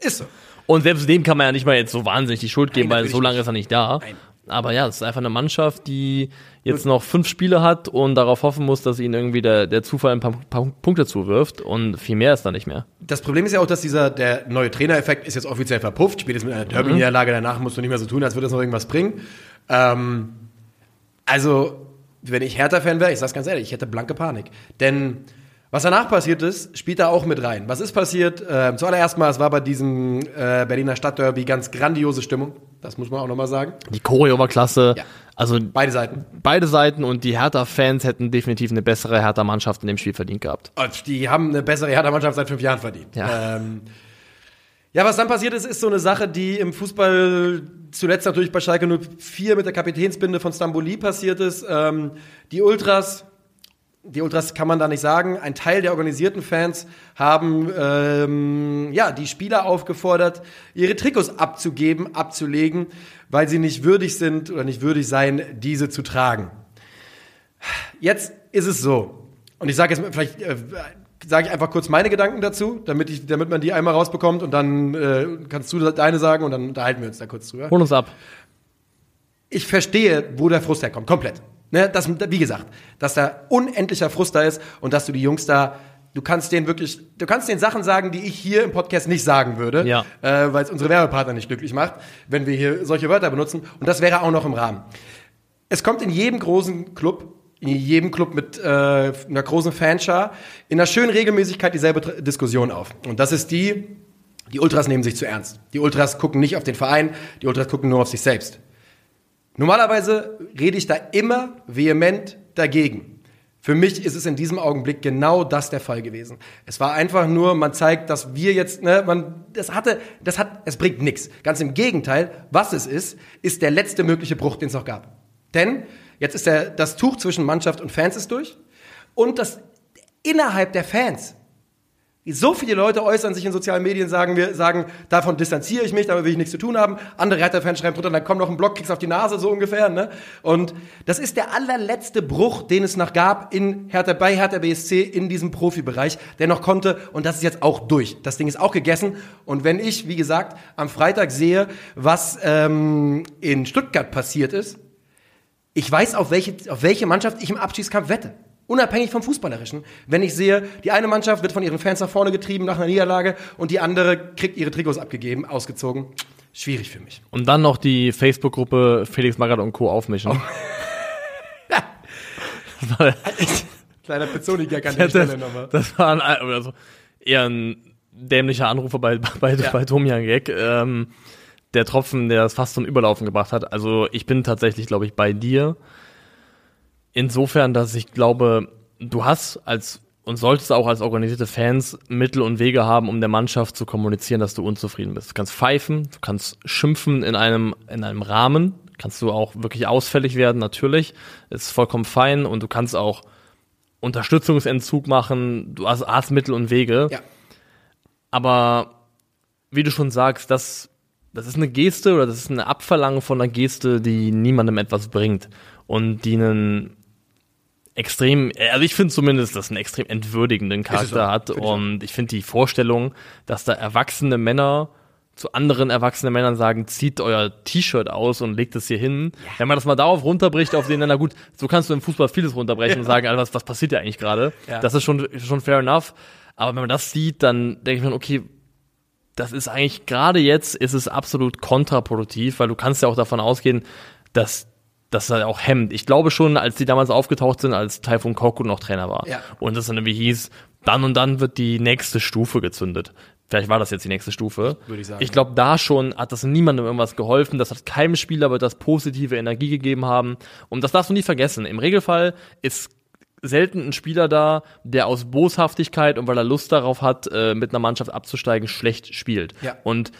Ist so. Und selbst dem kann man ja nicht mal jetzt so wahnsinnig die Schuld geben, Nein, weil so lange nicht. ist er nicht da. Nein. Aber ja, es ist einfach eine Mannschaft, die jetzt noch fünf Spiele hat und darauf hoffen muss, dass ihnen irgendwie der, der Zufall ein paar, paar Punkte zuwirft und viel mehr ist da nicht mehr. Das Problem ist ja auch, dass dieser der neue Trainereffekt ist jetzt offiziell verpufft. Spätestens mit einer Derby-Niederlage danach musst du nicht mehr so tun, als würde das noch irgendwas bringen. Ähm, also, wenn ich Hertha-Fan wäre, ich sag's ganz ehrlich, ich hätte blanke Panik. Denn was danach passiert ist, spielt da auch mit rein. Was ist passiert? Ähm, zuallererst mal, es war bei diesem äh, Berliner Stadtderby ganz grandiose Stimmung. Das muss man auch nochmal sagen. Die Choreo war klasse. Ja. Also Beide Seiten. beide Seiten und die Hertha-Fans hätten definitiv eine bessere Hertha-Mannschaft in dem Spiel verdient gehabt. Und die haben eine bessere Hertha-Mannschaft seit fünf Jahren verdient. Ja. Ähm, ja, was dann passiert ist, ist so eine Sache, die im Fußball zuletzt natürlich bei Schalke 04 mit der Kapitänsbinde von Stamboli passiert ist. Ähm, die Ultras, die Ultras kann man da nicht sagen, ein Teil der organisierten Fans haben ähm, ja, die Spieler aufgefordert, ihre Trikots abzugeben, abzulegen, weil sie nicht würdig sind oder nicht würdig seien, diese zu tragen. Jetzt ist es so. Und ich sage jetzt vielleicht äh, sage ich einfach kurz meine Gedanken dazu, damit, ich, damit man die einmal rausbekommt und dann äh, kannst du deine sagen und dann unterhalten wir uns da kurz drüber. Hol uns ab. Ich verstehe, wo der Frust herkommt, komplett. Ne, das, wie gesagt, dass da unendlicher Frust da ist und dass du die Jungs da du kannst denen wirklich, du kannst den Sachen sagen, die ich hier im Podcast nicht sagen würde, Ja. äh, weil es unsere Werbepartner nicht glücklich macht, wenn wir hier solche Wörter benutzen. Und das wäre auch noch im Rahmen. Es kommt in jedem großen Club, in jedem Club mit äh, einer großen Fanschar, in einer schönen Regelmäßigkeit dieselbe Diskussion auf. Und das ist die, die Ultras nehmen sich zu ernst. Die Ultras gucken nicht auf den Verein, die Ultras gucken nur auf sich selbst. Normalerweise rede ich da immer vehement dagegen. Für mich ist es in diesem Augenblick genau das der Fall gewesen. Es war einfach nur, man zeigt, dass wir jetzt, ne, man, das hatte, das hat, es bringt nichts. Ganz im Gegenteil, was es ist, ist der letzte mögliche Bruch, den es noch gab. Denn jetzt ist der, das Tuch zwischen Mannschaft und Fans ist durch und das innerhalb der Fans so viele Leute äußern sich in sozialen Medien, sagen wir, sagen, davon distanziere ich mich, damit will ich nichts zu tun haben. Andere Hertha-Fans schreiben drunter, dann komm noch ein Block, kriegst auf die Nase, so ungefähr, ne? Und das ist der allerletzte Bruch, den es noch gab in Hertha, bei Hertha BSC in diesem Profibereich, der noch konnte. Und das ist jetzt auch durch. Das Ding ist auch gegessen. Und wenn ich, wie gesagt, am Freitag sehe, was ähm, in Stuttgart passiert ist, ich weiß, auf welche, auf welche Mannschaft ich im Abstiegskampf wette. Unabhängig vom Fußballerischen. Wenn ich sehe, die eine Mannschaft wird von ihren Fans nach vorne getrieben nach einer Niederlage und die andere kriegt ihre Trikots abgegeben, ausgezogen. Schwierig für mich. Und dann noch die Facebook-Gruppe Felix Magath und Co. aufmischen. Das war- Kleiner Pizzoni-Gag an Ja, der Stelle das, nochmal. das war ein, also eher ein dämlicher Anrufer bei, bei, Ja. bei Tomian Gag. Ähm, der Tropfen, der es fast zum Überlaufen gebracht hat. Also ich bin tatsächlich, glaube ich, bei dir. Insofern, dass ich glaube, du hast als und solltest auch als organisierte Fans Mittel und Wege haben, um der Mannschaft zu kommunizieren, dass du unzufrieden bist. Du kannst pfeifen, du kannst schimpfen in einem, in einem Rahmen, kannst du auch wirklich ausfällig werden, natürlich, ist vollkommen fein und du kannst auch Unterstützungsentzug machen, du hast, hast Mittel und Wege. Ja. Aber wie du schon sagst, das, das ist eine Geste oder das ist eine Abverlangen von einer Geste, die niemandem etwas bringt und die einen extrem, also ich finde zumindest, dass einen extrem entwürdigenden Charakter auch, hat und ich finde die Vorstellung, dass da erwachsene Männer zu anderen erwachsenen Männern sagen, zieht euer T-Shirt aus und legt es hier hin. Wenn man das mal darauf runterbricht, auf den, na gut, so kannst du im Fußball vieles runterbrechen und sagen, Alter, was, was passiert ja eigentlich gerade? Ja. Das ist schon, schon fair enough. Aber wenn man das sieht, dann denke ich mir, okay, das ist eigentlich, gerade jetzt ist es absolut kontraproduktiv, weil du kannst ja auch davon ausgehen, dass das halt auch hemmt. Ich glaube schon, als die damals aufgetaucht sind, als Taifun Koku noch Trainer war. Ja. Und es dann irgendwie hieß, dann und dann wird die nächste Stufe gezündet. Vielleicht war das jetzt die nächste Stufe. Würde ich sagen. Ich glaube, da schon hat das niemandem irgendwas geholfen. Das hat keinem Spieler wird das positive Energie gegeben haben. Und das darfst du nie vergessen. Im Regelfall ist selten ein Spieler da, der aus Boshaftigkeit und weil er Lust darauf hat, äh, mit einer Mannschaft abzusteigen, schlecht spielt. Ja. Und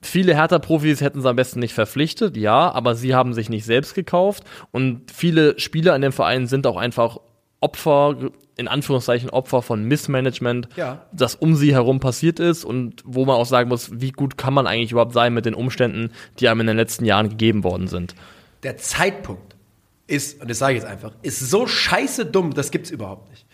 viele Hertha-Profis hätten sie am besten nicht verpflichtet, ja, aber sie haben sich nicht selbst gekauft und viele Spieler in dem Verein sind auch einfach Opfer, in Anführungszeichen Opfer von Missmanagement, Ja. das um sie herum passiert ist und wo man auch sagen muss, wie gut kann man eigentlich überhaupt sein mit den Umständen, die einem in den letzten Jahren gegeben worden sind. Der Zeitpunkt ist, und das sage ich jetzt einfach, ist so scheiße dumm, das gibt's überhaupt nicht.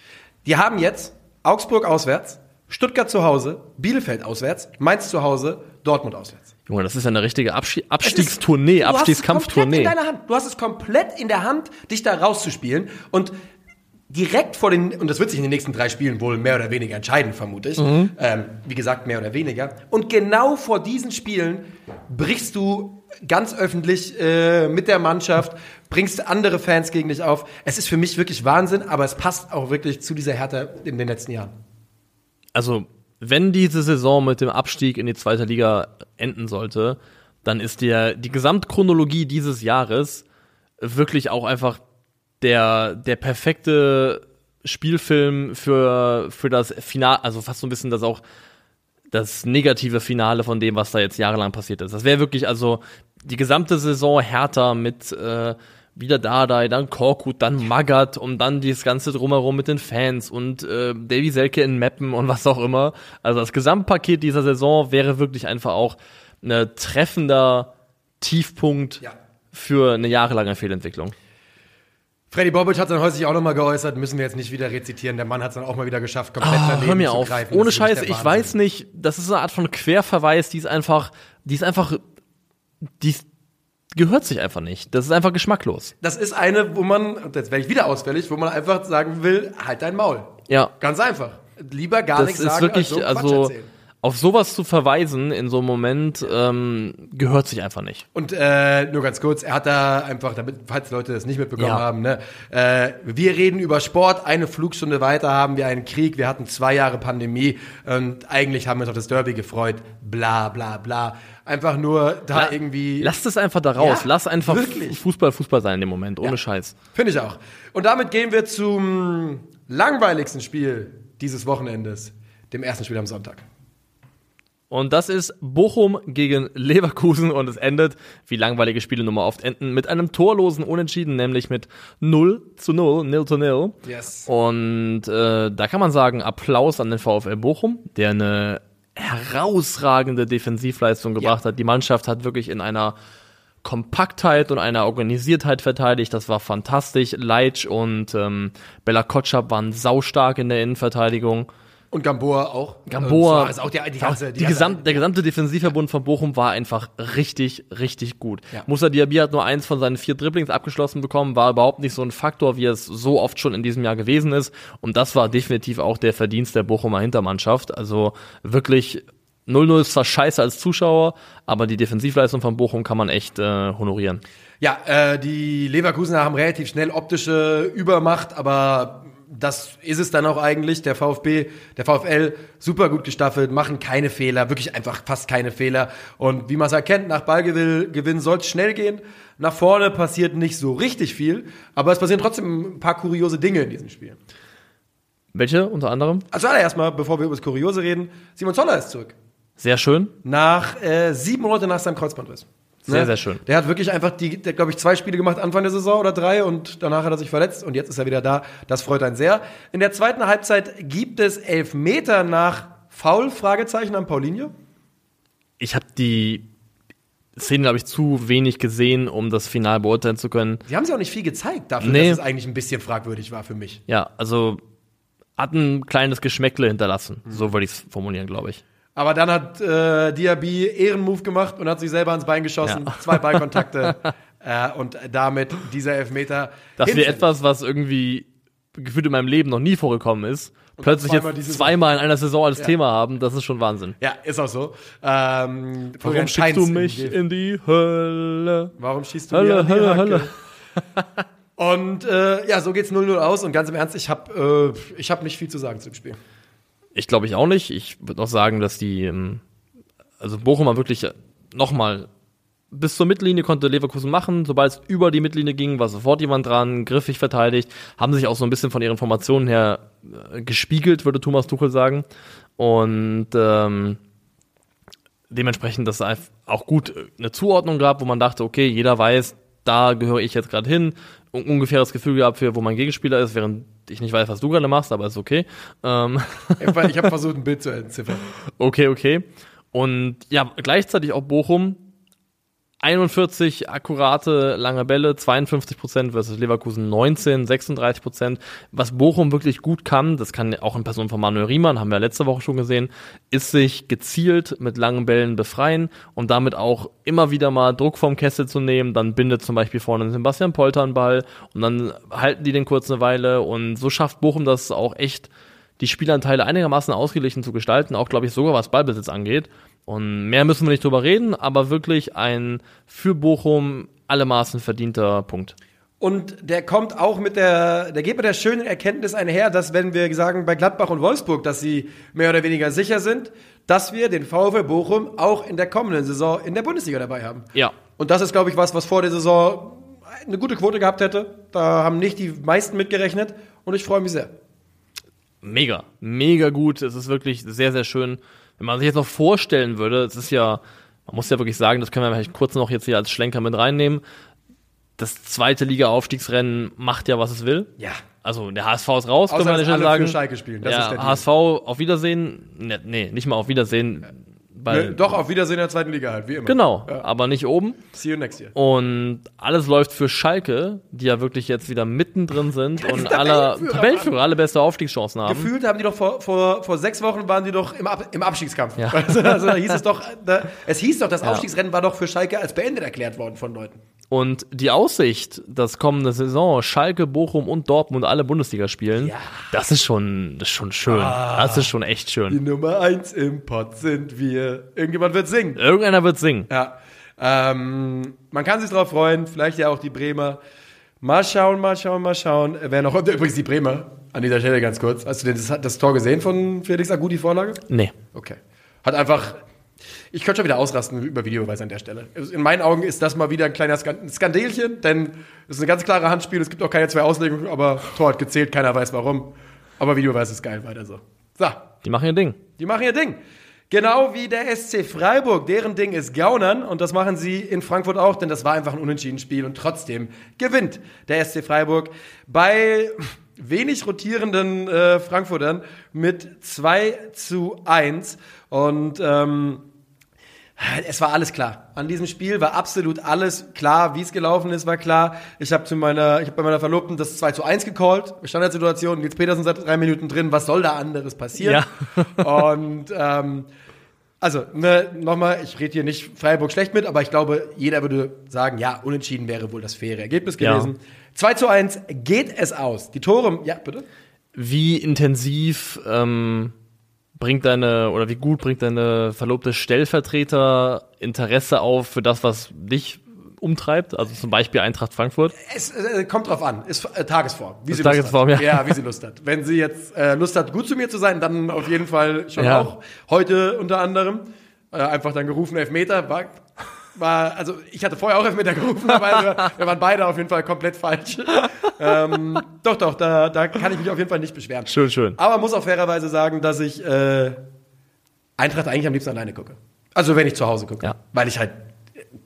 Die haben jetzt Augsburg auswärts, Stuttgart zu Hause, Bielefeld auswärts, Mainz zu Hause, Dortmund auswärts. Junge, das ist ja eine richtige Abschi Es ist- Abstiegstournee, du hast es Abstiegskampftournee. komplett in deiner Hand. Du hast es komplett in der Hand, dich da rauszuspielen und direkt vor den, und das wird sich in den nächsten drei Spielen wohl mehr oder weniger entscheiden, vermute ich. Mhm. Ähm, wie gesagt, mehr oder weniger. Und genau vor diesen Spielen brichst du ganz öffentlich äh, mit der Mannschaft, bringst andere Fans gegen dich auf. Es ist für mich wirklich Wahnsinn, aber es passt auch wirklich zu dieser Härte in den letzten Jahren. Also wenn diese Saison mit dem Abstieg in die zweite Liga enden sollte, dann ist der, die Gesamtchronologie dieses Jahres wirklich auch einfach der, der perfekte Spielfilm für, für das Finale, also fast so ein bisschen das auch das negative Finale von dem, was da jetzt jahrelang passiert ist. Das wäre wirklich also die gesamte Saison härter mit äh, wieder Dardai, dann Korkut, dann Magath und dann dieses ganze drumherum mit den Fans und äh, Davy Selke in Meppen und was auch immer. Also das Gesamtpaket dieser Saison wäre wirklich einfach auch ein treffender Tiefpunkt Ja. für eine jahrelange Fehlentwicklung. Freddy Bobic hat dann heute sich auch nochmal geäußert, müssen wir jetzt nicht wieder rezitieren. Der Mann hat es dann auch mal wieder geschafft, komplett Ah, daneben hör mir zu auf. greifen. Ohne Scheiß, ich weiß nicht, das ist eine Art von Querverweis, die ist einfach, die ist einfach, die ist, gehört sich einfach nicht. Das ist einfach geschmacklos. Das ist eine, wo man, und jetzt werde ich wieder ausfällig, wo man einfach sagen will, halt dein Maul. Ja. Ganz einfach. Lieber gar Das nichts ist sagen, wirklich, als so also, erzählen. auf sowas zu verweisen in so einem Moment, ähm, gehört sich einfach nicht. Und äh, nur ganz kurz, er hat da einfach, damit, falls Leute das nicht mitbekommen Ja. haben, ne, äh, wir reden über Sport, eine Flugstunde weiter haben wir einen Krieg, wir hatten zwei Jahre Pandemie und eigentlich haben wir uns auf das Derby gefreut, bla bla bla. Einfach nur da La- irgendwie. Lass das einfach da raus. Ja, Lass einfach wirklich. Fußball Fußball sein in dem Moment, ohne Ja. Scheiß. Finde ich auch. Und damit gehen wir zum langweiligsten Spiel dieses Wochenendes, dem ersten Spiel am Sonntag. Und das ist Bochum gegen Leverkusen und es endet, wie langweilige Spiele nun mal oft enden, mit einem torlosen Unentschieden, nämlich mit 0 zu 0, 0 zu 0. Yes. Und äh, da kann man sagen, Applaus an den VfL Bochum, der eine herausragende Defensivleistung gebracht hat. Die Mannschaft hat wirklich in einer Kompaktheit und einer Organisiertheit verteidigt. Das war fantastisch. Leitsch und ähm, Bella Kotschap waren saustark in der Innenverteidigung. Und Gamboa auch. Gamboa, also auch die, die ganze, die ganze- gesamt, der gesamte Defensivverbund von Bochum war einfach richtig, richtig gut. Ja. Musa Diaby hat nur eins von seinen vier Dribblings abgeschlossen bekommen, war überhaupt nicht so ein Faktor, wie es so oft schon in diesem Jahr gewesen ist. Und das war definitiv auch der Verdienst der Bochumer Hintermannschaft. Also wirklich 0-0 ist zwar scheiße als Zuschauer, aber die Defensivleistung von Bochum kann man echt äh, honorieren. Ja, äh, die Leverkusener haben relativ schnell optische Übermacht, aber das ist es dann auch eigentlich. Der VfB, der VfL, super gut gestaffelt, machen keine Fehler, wirklich einfach fast keine Fehler. Und wie man es erkennt, nach Ballgewinn soll es schnell gehen. Nach vorne passiert nicht so richtig viel, aber es passieren trotzdem ein paar kuriose Dinge in diesem Spiel. Welche unter anderem? Also allererst mal, bevor wir über das Kuriose reden, Simon Zoller ist zurück. Sehr schön. Nach äh, sieben Monate nach seinem Kreuzbandriss. Sehr, sehr schön. Der hat wirklich einfach die, der glaube ich zwei Spiele gemacht Anfang der Saison oder drei und danach hat er sich verletzt und jetzt ist er wieder da. Das freut einen sehr. In der zweiten Halbzeit gibt es Elfmeter nach Foul Fragezeichen an Paulinho. Ich habe die Szene, glaube ich, zu wenig gesehen, um das Final beurteilen zu können. Sie haben sich auch nicht viel gezeigt dafür, Nee. dass es eigentlich ein bisschen fragwürdig war für mich. Ja, also hat ein kleines Geschmäckle hinterlassen. So würde ich es formulieren, glaube ich. Aber dann hat äh, Diaby Ehrenmove gemacht und hat sich selber ans Bein geschossen. Ja. Zwei Ballkontakte äh, und damit dieser Elfmeter. Das wäre hinfällig. etwas, was irgendwie gefühlt in meinem Leben noch nie vorgekommen ist. Plötzlich zweimal jetzt zweimal in einer Saison als Ja. Thema haben, das ist schon Wahnsinn. Ja, ist auch so. Ähm, Warum schickst du mich Ge- in die Hölle? Warum schießt du Hölle, mir an die Hölle? Hölle. Und äh, ja, so geht's 0-0 aus. Und ganz im Ernst, ich habe äh, ich hab nicht viel zu sagen zu dem Spiel. Ich glaube ich auch nicht. Ich würde auch sagen, dass die, ähm, also Bochum war wirklich nochmal bis zur Mittellinie konnte Leverkusen machen. Sobald es über die Mittellinie ging, war sofort jemand dran, griffig verteidigt, haben sich auch so ein bisschen von ihren Formationen her äh, gespiegelt, würde Thomas Tuchel sagen. Und ähm, dementsprechend, dass es auch gut äh, eine Zuordnung gab, wo man dachte, okay, jeder weiß, da gehöre ich jetzt gerade hin. Un ungefähres Gefühl gehabt für, wo mein Gegenspieler ist, während ich nicht weiß, was du gerade machst, aber ist okay. Ähm, Ich habe versucht, ein Bild zu entziffern. Okay, okay. Und ja, gleichzeitig auch Bochum. 41 akkurate lange Bälle, 52 Prozent versus Leverkusen 19, 36 Prozent. Was Bochum wirklich gut kann, das kann auch in Person von Manuel Riemann, haben wir letzte Woche schon gesehen, ist sich gezielt mit langen Bällen befreien und damit auch immer wieder mal Druck vom Kessel zu nehmen. Dann bindet zum Beispiel vorne Sebastian Polter einen Ball und dann halten die den kurz eine Weile und so schafft Bochum das auch echt die Spielanteile einigermaßen ausgeglichen zu gestalten, auch glaube ich sogar was Ballbesitz angeht. Und mehr müssen wir nicht drüber reden, aber wirklich ein für Bochum allemaßen verdienter Punkt. Und der kommt auch mit der, der geht mit der schönen Erkenntnis einher, dass wenn wir sagen bei Gladbach und Wolfsburg, dass sie mehr oder weniger sicher sind, dass wir den VfL Bochum auch in der kommenden Saison in der Bundesliga dabei haben. Ja. Und das ist, glaube ich, was, was vor der Saison eine gute Quote gehabt hätte. Da haben nicht die meisten mitgerechnet und ich freue mich sehr. Mega, mega gut. Es ist wirklich sehr, sehr schön. Wenn man sich jetzt noch vorstellen würde, es ist ja, man muss ja wirklich sagen, das können wir vielleicht kurz noch jetzt hier als Schlenker mit reinnehmen. Das zweite Liga-Aufstiegsrennen macht ja, was es will. Ja. Also der HSV ist raus, Außer, können wir nicht alle sagen. für Schalke spielen. Das ist der ja. HSV auf Wiedersehen. Nee, nee, nicht mal auf Wiedersehen. Weil, Ne, doch, auf Wiedersehen in der zweiten Liga halt, wie immer. Genau, Ja. aber nicht oben. See you next year. Und alles läuft für Schalke, die ja wirklich jetzt wieder mittendrin sind und alle. Tabellenführer, alle beste Aufstiegschancen haben. Gefühlt haben die doch vor, vor, vor sechs Wochen waren die doch im, Ab im Abstiegskampf. Ja. Also, also da hieß es doch, da, es hieß doch, das. Aufstiegsrennen war doch für Schalke als beendet erklärt worden von Leuten. Und die Aussicht, dass kommende Saison Schalke, Bochum und Dortmund alle Bundesliga spielen, Ja. das ist schon, das ist schon schön. Das ist schon echt Die schön. Nummer eins im Pott sind wir. Irgendjemand wird singen. Irgendeiner wird singen. Ja. Ähm, man kann sich drauf freuen, vielleicht ja auch die Bremer. Mal schauen, mal schauen, mal schauen. Wer noch übrigens die Bremer an dieser Stelle ganz kurz. Hast du denn das, das Tor gesehen von Felix Agu, die Vorlage? Nee. Okay. Hat einfach. Ich könnte schon wieder ausrasten über Videobeweis an der Stelle. Also In meinen Augen ist das mal wieder ein kleiner Skan- Skandelchen, denn es ist ein ganz klare Handspiel. Es gibt auch keine zwei Auslegungen, aber Tor hat gezählt, keiner weiß warum. Aber Videobeweis ist geil, weiter so. So, Die machen ihr Ding. die machen ihr Ding. Genau wie der SC Freiburg, deren Ding ist Gaunern und das machen sie in Frankfurt auch, denn das war einfach ein unentschieden Spiel und trotzdem gewinnt der SC Freiburg bei wenig rotierenden äh, Frankfurtern mit 2 zu 1 und ähm, es war alles klar. An diesem Spiel war absolut alles klar, wie es gelaufen ist, war klar. Ich habe zu meiner, ich habe bei meiner Verlobten das 2 zu 1 gecallt. Standardsituation, Nils Petersen seit drei Minuten drin. Was soll da anderes passieren? Und ähm, also, ne, nochmal, ich rede hier nicht Freiburg schlecht mit, aber ich glaube, jeder würde sagen, ja, unentschieden wäre wohl das faire Ergebnis Ja. gewesen. 2 zu 1 geht es aus. Die Tore, ja, bitte? Wie intensiv ähm, bringt deine, oder wie gut bringt deine verlobte Stellvertreter Interesse auf für das, was dich umtreibt? Also zum Beispiel Eintracht Frankfurt. Es äh, kommt drauf an, ist äh, Tagesform. Wie Ist sie Tagesform, Lust hat. ja. ja. wie sie Lust hat. Wenn sie jetzt äh, Lust hat, gut zu mir zu sein, dann auf jeden Fall schon Ja. auch. Heute unter anderem. Äh, einfach dann gerufen, Elfmeter. War, war, also ich hatte vorher auch Elfmeter gerufen, aber wir, wir waren beide auf jeden Fall komplett falsch. ähm, doch, doch, da, da kann ich mich auf jeden Fall nicht beschweren. Schön, schön. Aber muss auch fairerweise sagen, dass ich äh, Eintracht eigentlich am liebsten alleine gucke. Also wenn ich zu Hause gucke. Ja. Weil ich halt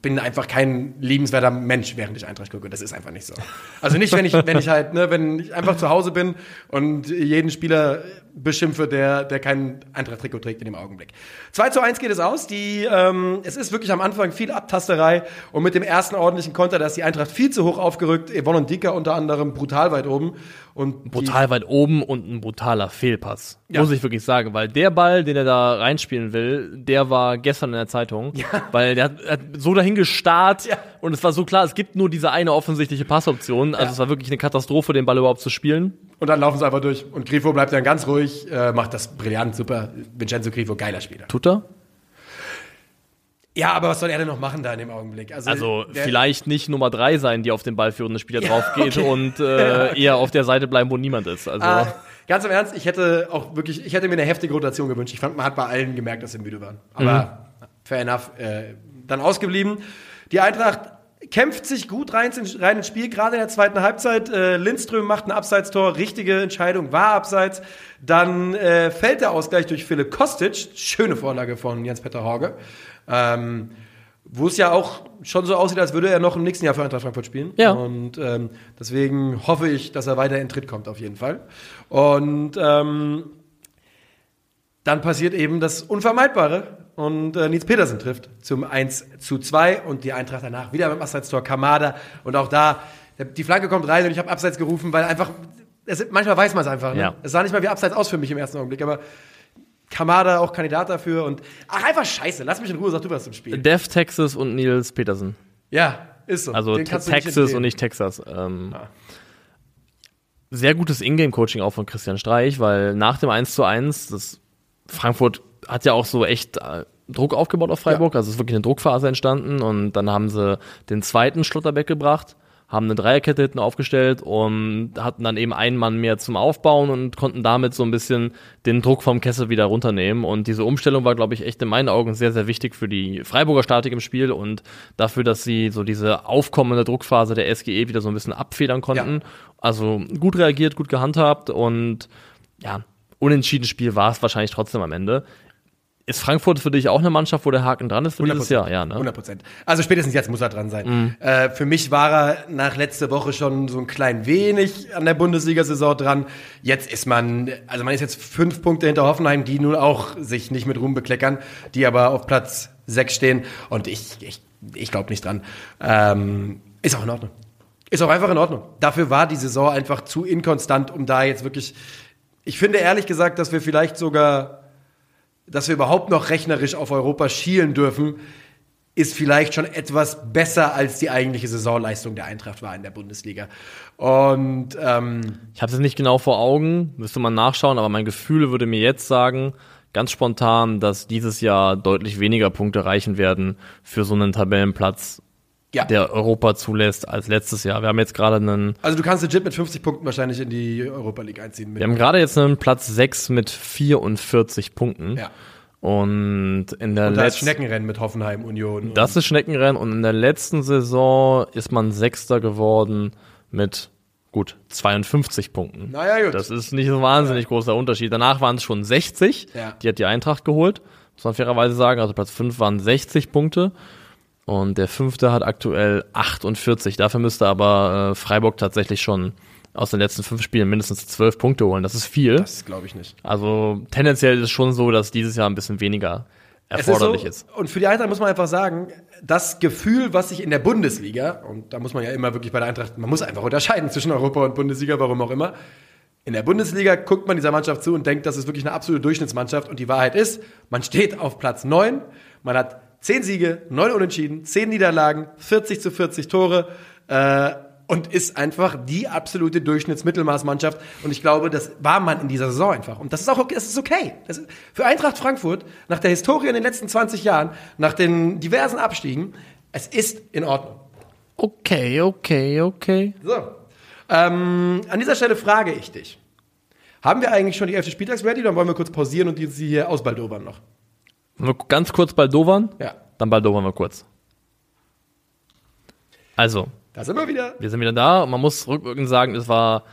bin einfach kein liebenswerter Mensch, während ich Eintracht gucke. Das ist einfach nicht so. Also nicht, wenn ich, wenn ich halt, ne, wenn ich einfach zu Hause bin und jeden Spieler beschimpfe, der, der kein Eintracht-Trikot trägt in dem Augenblick. 2 zu 1 geht es aus. Die, ähm, es ist wirklich am Anfang viel Abtasterei und mit dem ersten ordentlichen Konter, da ist die Eintracht viel zu hoch aufgerückt. Yvonne und Dika unter anderem brutal weit oben. Und Brutal weit oben und ein brutaler Fehlpass. Ja. Muss ich wirklich sagen, weil der Ball, den er da reinspielen will, der war gestern in der Zeitung. Weil der hat, hat so dahin gestarrt Ja. und es war so klar, es gibt nur diese eine offensichtliche Passoption. Also Ja. es war wirklich eine Katastrophe, den Ball überhaupt zu spielen. Und dann laufen sie einfach durch. Und Grifo bleibt dann ganz ruhig, äh, macht das brillant, super. Vincenzo Grifo, geiler Spieler. Tut er? Ja, aber was soll er denn noch machen da in dem Augenblick? Also der- vielleicht nicht Nummer drei sein, die auf den ballführenden Spieler drauf geht und äh, eher auf der Seite bleiben, wo niemand ist. Also Ah, ganz im Ernst, ich hätte auch wirklich, ich hätte mir eine heftige Rotation gewünscht. Ich fand, man hat bei allen gemerkt, dass sie müde waren. Aber fair enough, äh, dann ausgeblieben. Die Eintracht kämpft sich gut rein, ins- rein ins Spiel, gerade in der zweiten Halbzeit. Äh, Lindström macht ein Abseitstor, richtige Entscheidung, war Abseits. Dann äh, fällt der Ausgleich durch Philipp Kostic, schöne Vorlage von Jens-Peter Horge. Ähm, wo es ja auch schon so aussieht, als würde er noch im nächsten Jahr für Eintracht Frankfurt spielen. Ja. Und ähm, deswegen hoffe ich, dass er weiter in Tritt kommt, auf jeden Fall. Und ähm, dann passiert eben das Unvermeidbare. Und äh, Nils Petersen trifft zum 1 zu 2 und die Eintracht danach wieder beim Abseitstor Kamada. Und auch da, die Flanke kommt rein und ich habe Abseits gerufen, weil einfach, es, manchmal weiß man es einfach. Ne? Ja. Es sah nicht mal wie Abseits aus für mich im ersten Augenblick, aber Kamada auch Kandidat dafür und ach, einfach scheiße, lass mich in Ruhe, sag du was zum Spiel. Dev Texas und Nils Petersen. Ja, ist so. Also Texas und nicht Texas. Ähm, Ah. Sehr gutes Ingame-Coaching auch von Christian Streich, weil nach dem 1 zu 1, das Frankfurt hat ja auch so echt äh, Druck aufgebaut auf Freiburg, also es ist wirklich eine Druckphase entstanden und dann haben sie den zweiten Schlotterbeck gebracht, haben eine Dreierkette hinten aufgestellt und hatten dann eben einen Mann mehr zum Aufbauen und konnten damit so ein bisschen den Druck vom Kessel wieder runternehmen. Und diese Umstellung war, glaube ich, echt in meinen Augen sehr, sehr wichtig für die Freiburger Statik im Spiel und dafür, dass sie so diese aufkommende Druckphase der SGE wieder so ein bisschen abfedern konnten. Also gut reagiert, gut gehandhabt und ja, unentschieden Spiel war es wahrscheinlich trotzdem am Ende. Ist Frankfurt für dich auch eine Mannschaft, wo der Haken dran ist für dieses 100%. Jahr? Ja, ne? 100 Prozent. Also spätestens jetzt muss er dran sein. Mhm. Äh, für mich war er nach letzter Woche schon so ein klein wenig an der Bundesliga-Saison dran. Jetzt ist man, also man ist jetzt fünf Punkte hinter Hoffenheim, die nun auch sich nicht mit Ruhm bekleckern, die aber auf Platz sechs stehen. Und ich, ich, ich glaube nicht dran. Ähm, ist auch in Ordnung. Ist auch einfach in Ordnung. Dafür war die Saison einfach zu inkonstant, um da jetzt wirklich. Ich finde ehrlich gesagt, dass wir vielleicht sogar, dass wir überhaupt noch rechnerisch auf Europa schielen dürfen, ist vielleicht schon etwas besser als die eigentliche Saisonleistung der Eintracht war in der Bundesliga. Und ähm, Ich habe es nicht genau vor Augen, müsste man nachschauen, aber mein Gefühl würde mir jetzt sagen, ganz spontan, dass dieses Jahr deutlich weniger Punkte reichen werden für so einen Tabellenplatz, ja, der Europa zulässt, als letztes Jahr. Wir haben jetzt gerade einen, also du kannst legit mit 50 Punkten wahrscheinlich in die Europa League einziehen. Wir haben gerade jetzt einen Platz 6 mit 44 Punkten. ja. Und in der Und da ist letzten Schneckenrennen mit Hoffenheim, Union. Das ist Schneckenrennen und in der letzten Saison ist man Sechster geworden mit gut 52 Punkten. Naja, gut. Das ist nicht so ein wahnsinnig großer Unterschied. Danach waren es schon 60. Ja. Die hat die Eintracht geholt, muss man fairerweise sagen. Also Platz 5 waren 60 Punkte. Und der fünfte hat aktuell 48. Dafür müsste aber äh, Freiburg tatsächlich schon aus den letzten fünf Spielen mindestens 12 Punkte holen. Das ist viel. das glaube ich nicht. Also tendenziell ist es schon so, dass dieses Jahr ein bisschen weniger erforderlich ist. ist. So, und für die Eintracht muss man einfach sagen, das Gefühl, was sich in der Bundesliga, und da muss man ja immer wirklich bei der Eintracht, man muss einfach unterscheiden zwischen Europa und Bundesliga, warum auch immer. In der Bundesliga guckt man dieser Mannschaft zu und denkt, das ist wirklich eine absolute Durchschnittsmannschaft. Und die Wahrheit ist, man steht auf Platz 9, man hat 10 Siege, 9 Unentschieden, 10 Niederlagen, 40 zu 40 Tore. Äh, und ist einfach die absolute Durchschnittsmittelmaßmannschaft. Und ich glaube, das war man in dieser Saison einfach. Und das ist auch okay. Das ist okay. Das ist für Eintracht Frankfurt, nach der Historie in den letzten 20 Jahren, nach den diversen Abstiegen, es ist in Ordnung. Okay, okay, okay. So. Ähm, an dieser Stelle frage ich dich. Haben wir eigentlich schon die 11. Spieltags ready? Dann wollen wir kurz pausieren und die sie hier ausbaldobern noch. Wir ganz kurz baldowern? Ja. Dann baldowern wir kurz. Also, Da sind wir wieder. wir sind wieder da und man muss rückwirkend sagen, es war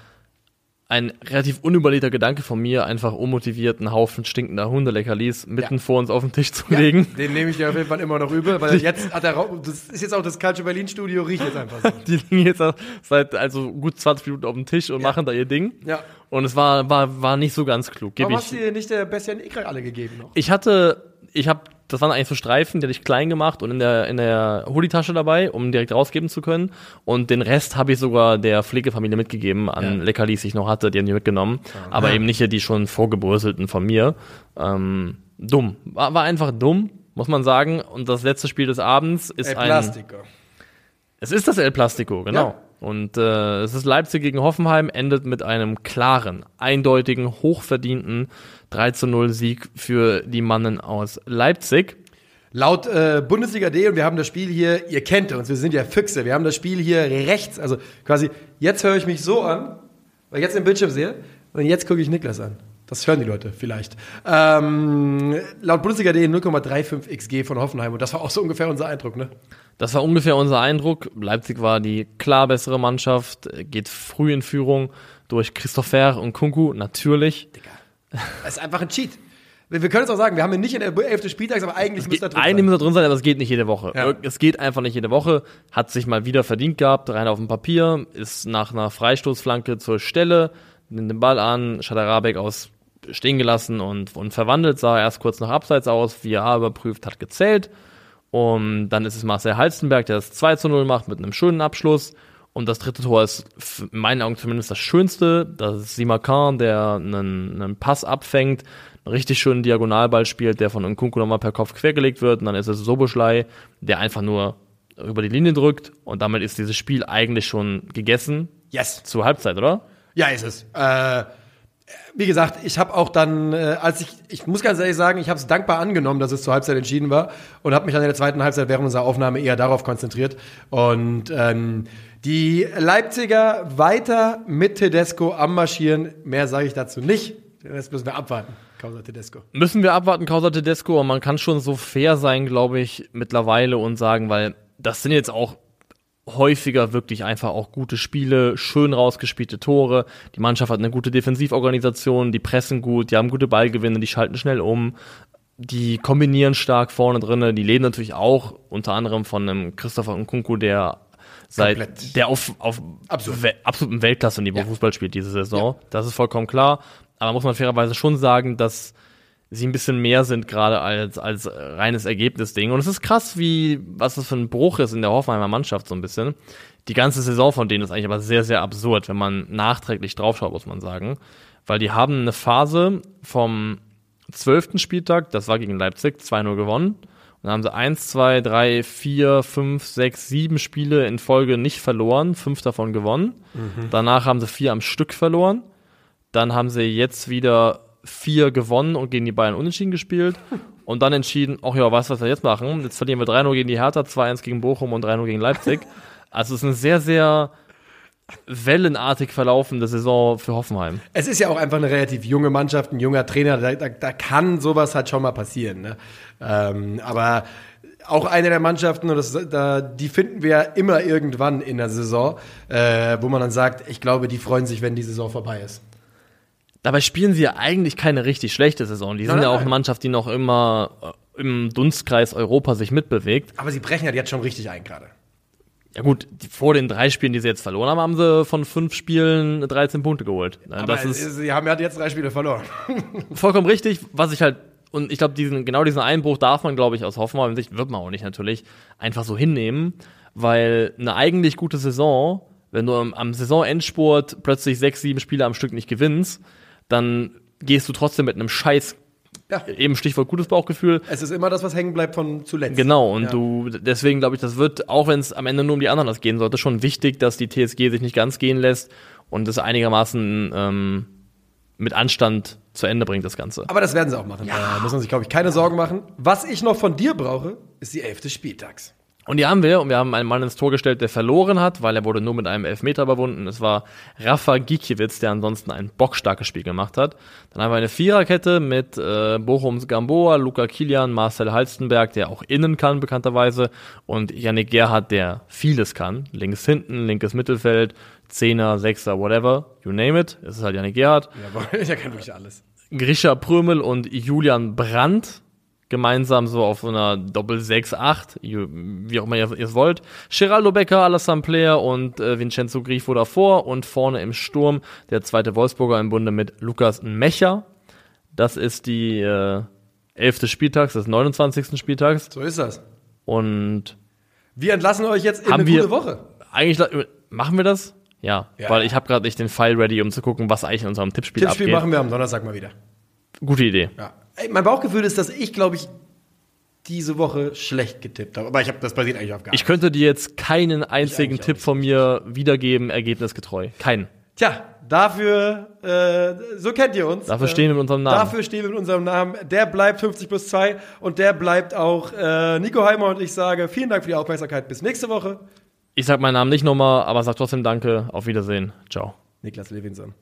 ein relativ unüberlegter Gedanke von mir, einfach unmotiviert einen Haufen stinkender Hundeleckerlis mitten Ja. vor uns auf den Tisch zu legen. Den nehme ich dir auf jeden Fall immer noch übel, weil jetzt hat Raum, das ist jetzt auch das Culture Berlin Studio, riecht jetzt einfach so. Die liegen jetzt seit also gut 20 Minuten auf dem Tisch und machen da ihr Ding. Ja. Und es war, war, war nicht so ganz klug. Warum hast ich, du dir nicht der Bastian Ikrak alle gegeben noch? ich hatte, ich habe, das waren eigentlich so Streifen, die hatte ich klein gemacht und in der, in der Hoodie-Tasche dabei, um direkt rausgeben zu können. Und den Rest habe ich sogar der Pflegefamilie mitgegeben an Ja. Leckerlis, die ich noch hatte, die haben die mitgenommen. Aber eben nicht die schon vorgebröselten von mir. Ähm, dumm. War, war einfach dumm, muss man sagen. Und das letzte Spiel des Abends ist Ey, ein. Plastiker. Es ist das El Plastico, genau. Ja. Und äh, es ist Leipzig gegen Hoffenheim, endet mit einem klaren, eindeutigen, hochverdienten 3 zu 0 Sieg für die Mannen aus Leipzig. Laut äh, Bundesliga D, und wir haben das Spiel hier, ihr kennt uns, wir sind ja Füchse, wir haben das Spiel hier rechts, also quasi, jetzt höre ich mich so an, weil ich jetzt den Bildschirm sehe, und jetzt gucke ich Niklas an. Das hören die Leute vielleicht. Ähm, laut Bundesliga D 0,35 XG von Hoffenheim, und das war auch so ungefähr unser Eindruck, ne? Das war ungefähr unser Eindruck. Leipzig war die klar bessere Mannschaft, geht früh in Führung durch Christopher und Kunku, natürlich. Das ist einfach ein Cheat. Wir, können es auch sagen, wir haben ihn nicht in der 11. Spieltags, aber eigentlich müsste er drin sein. muss da drin sein, aber es geht nicht jede Woche. Ja. Es geht einfach nicht jede Woche. Hat sich mal wieder verdient gehabt, rein auf dem Papier, ist nach einer Freistoßflanke zur Stelle, nimmt den Ball an, Schadarabek aus stehen gelassen und, und verwandelt, sah erst kurz nach Abseits aus, VAR überprüft, hat gezählt. Und dann ist es Marcel Halstenberg, der das 2 zu 0 macht mit einem schönen Abschluss. Und das dritte Tor ist in meinen Augen zumindest das Schönste. Das ist Simakan, der einen, einen Pass abfängt, einen richtig schönen Diagonalball spielt, der von Nkunku nochmal per Kopf quergelegt wird. Und dann ist es Soboschlei, der einfach nur über die Linie drückt. Und damit ist dieses Spiel eigentlich schon gegessen. Yes. Zur Halbzeit, oder? Ja, ist es. Äh, wie gesagt, ich habe auch dann, äh, als ich, ich muss ganz ehrlich sagen, ich habe es dankbar angenommen, dass es zur Halbzeit entschieden war und habe mich dann in der zweiten Halbzeit während unserer Aufnahme eher darauf konzentriert. Und ähm, die Leipziger weiter mit Tedesco am Marschieren. Mehr sage ich dazu nicht. Das müssen wir abwarten. Causa Tedesco. Müssen wir abwarten, Causa Tedesco, und man kann schon so fair sein, glaube ich, mittlerweile und sagen, weil das sind jetzt auch häufiger wirklich einfach auch gute Spiele, schön rausgespielte Tore. Die Mannschaft hat eine gute Defensivorganisation, die pressen gut, die haben gute Ballgewinne, die schalten schnell um. die kombinieren stark vorne drinne. Die leben natürlich auch unter anderem von einem Christopher Nkunku, der seit Komplett. der auf, auf Absurd. We absolutem Weltklasse-Niveau Ja. Fußball spielt diese Saison. Das ist vollkommen klar. Aber muss man fairerweise schon sagen, dass sie ein bisschen mehr sind gerade als, als reines Ergebnisding. Und es ist krass, wie, was das für ein Bruch ist in der Hoffenheimer Mannschaft so ein bisschen. Die ganze Saison von denen ist eigentlich aber sehr, sehr absurd, wenn man nachträglich draufschaut, muss man sagen. Weil die haben eine Phase vom zwölften Spieltag, das war gegen Leipzig, 2-0 gewonnen. Dann haben sie 1, 2, 3, 4, 5, 6, 7 Spiele in Folge nicht verloren, fünf davon gewonnen. Danach haben sie vier am Stück verloren. Dann haben sie jetzt wieder vier gewonnen und gegen die Bayern unentschieden gespielt. Und dann entschieden, ach ja, weißt du, was wir jetzt machen? Jetzt verlieren wir 3-0 gegen die Hertha, 2-1 gegen Bochum und 3-0 gegen Leipzig. Also es ist eine sehr, sehr wellenartig verlaufende Saison für Hoffenheim. Es ist ja auch einfach eine relativ junge Mannschaft, ein junger Trainer, da, da, da kann sowas halt schon mal passieren. Ne? Ähm, aber auch eine der Mannschaften, und das, da, die finden wir ja immer irgendwann in der Saison, äh, wo man dann sagt, ich glaube, die freuen sich, wenn die Saison vorbei ist. Dabei spielen sie ja eigentlich keine richtig schlechte Saison. Die sind Nein, ja auch eine Mannschaft, die noch immer äh, im Dunstkreis Europa sich mitbewegt. Aber sie brechen halt jetzt schon richtig ein gerade. Ja gut, vor den drei Spielen, die sie jetzt verloren haben, haben sie von fünf Spielen 13 Punkte geholt. Aber das ist sie haben ja jetzt drei Spiele verloren. vollkommen richtig, was ich halt und ich glaube, diesen genau diesen Einbruch darf man, glaube ich, aus Hoffenheim Sicht wird man auch nicht natürlich einfach so hinnehmen, weil eine eigentlich gute Saison, wenn du am, am Saisonendspurt plötzlich sechs, sieben Spiele am Stück nicht gewinnst, dann gehst du trotzdem mit einem Scheiß, Ja. eben Stichwort gutes Bauchgefühl, Es ist immer das, was hängen bleibt von zuletzt. Genau, und Ja. du, deswegen glaube ich, das wird, auch wenn es am Ende nur um die anderen das gehen sollte, schon wichtig, dass die TSG sich nicht ganz gehen lässt und es einigermaßen ähm, mit Anstand zu Ende bringt, das Ganze. Aber das werden sie auch machen. Da muss man sich, glaube ich, keine Sorgen machen. Was ich noch von dir brauche, ist die elfte Spieltags. Und die haben wir, und wir haben einen Mann ins Tor gestellt, der verloren hat, weil er wurde nur mit einem Elfmeter überwunden. Es war Rafa Gikiewicz, der ansonsten ein bockstarkes Spiel gemacht hat. Dann haben wir eine Viererkette mit äh, Bochums Gamboa, Luca Kilian, Marcel Halstenberg, der auch innen kann, bekannterweise, und Yannick Gerhardt, der vieles kann. Links hinten, linkes Mittelfeld, Zehner, Sechser, whatever, you name it. Es ist halt Yannick Gerhardt. Jawohl, der kann wirklich alles. Grisha Prömel und Julian Brandt gemeinsam so auf so einer Doppel 6-8, ju- wie auch immer ihr es wollt. Geraldo Becker, Alassane Player und äh, Vincenzo Grifo davor und vorne im Sturm der zweite Wolfsburger im Bunde mit Lukas Mecher. Das ist die äh, 11. Spieltags, des 29. Spieltags So ist das. und Wir entlassen euch jetzt in Haben eine wir- gute Woche. eigentlich machen wir das? Ja, Ja. weil ich habe gerade nicht den File ready, um zu gucken, was eigentlich in unserem Tippspiel, Tippspiel abgeht. machen wir am Donnerstag mal wieder. Gute Idee. Ja. Ey, mein Bauchgefühl ist, dass ich, glaube ich, diese Woche schlecht getippt habe. Aber ich habe das basiert eigentlich auf gar Ich könnte dir jetzt keinen einzigen Tipp von mir wiedergeben, ergebnisgetreu. Keinen. Tja, dafür, äh, so kennt ihr uns. Dafür stehen wir mit unserem Namen. Dafür stehen wir mit unserem Namen. Der bleibt 50 plus 2 und der bleibt auch äh, Nico Heimer und ich sage vielen Dank für die Aufmerksamkeit. Bis nächste Woche. Ich sag meinen Namen nicht nochmal, aber sag trotzdem Danke. Auf Wiedersehen. Ciao. Niklas Levinson.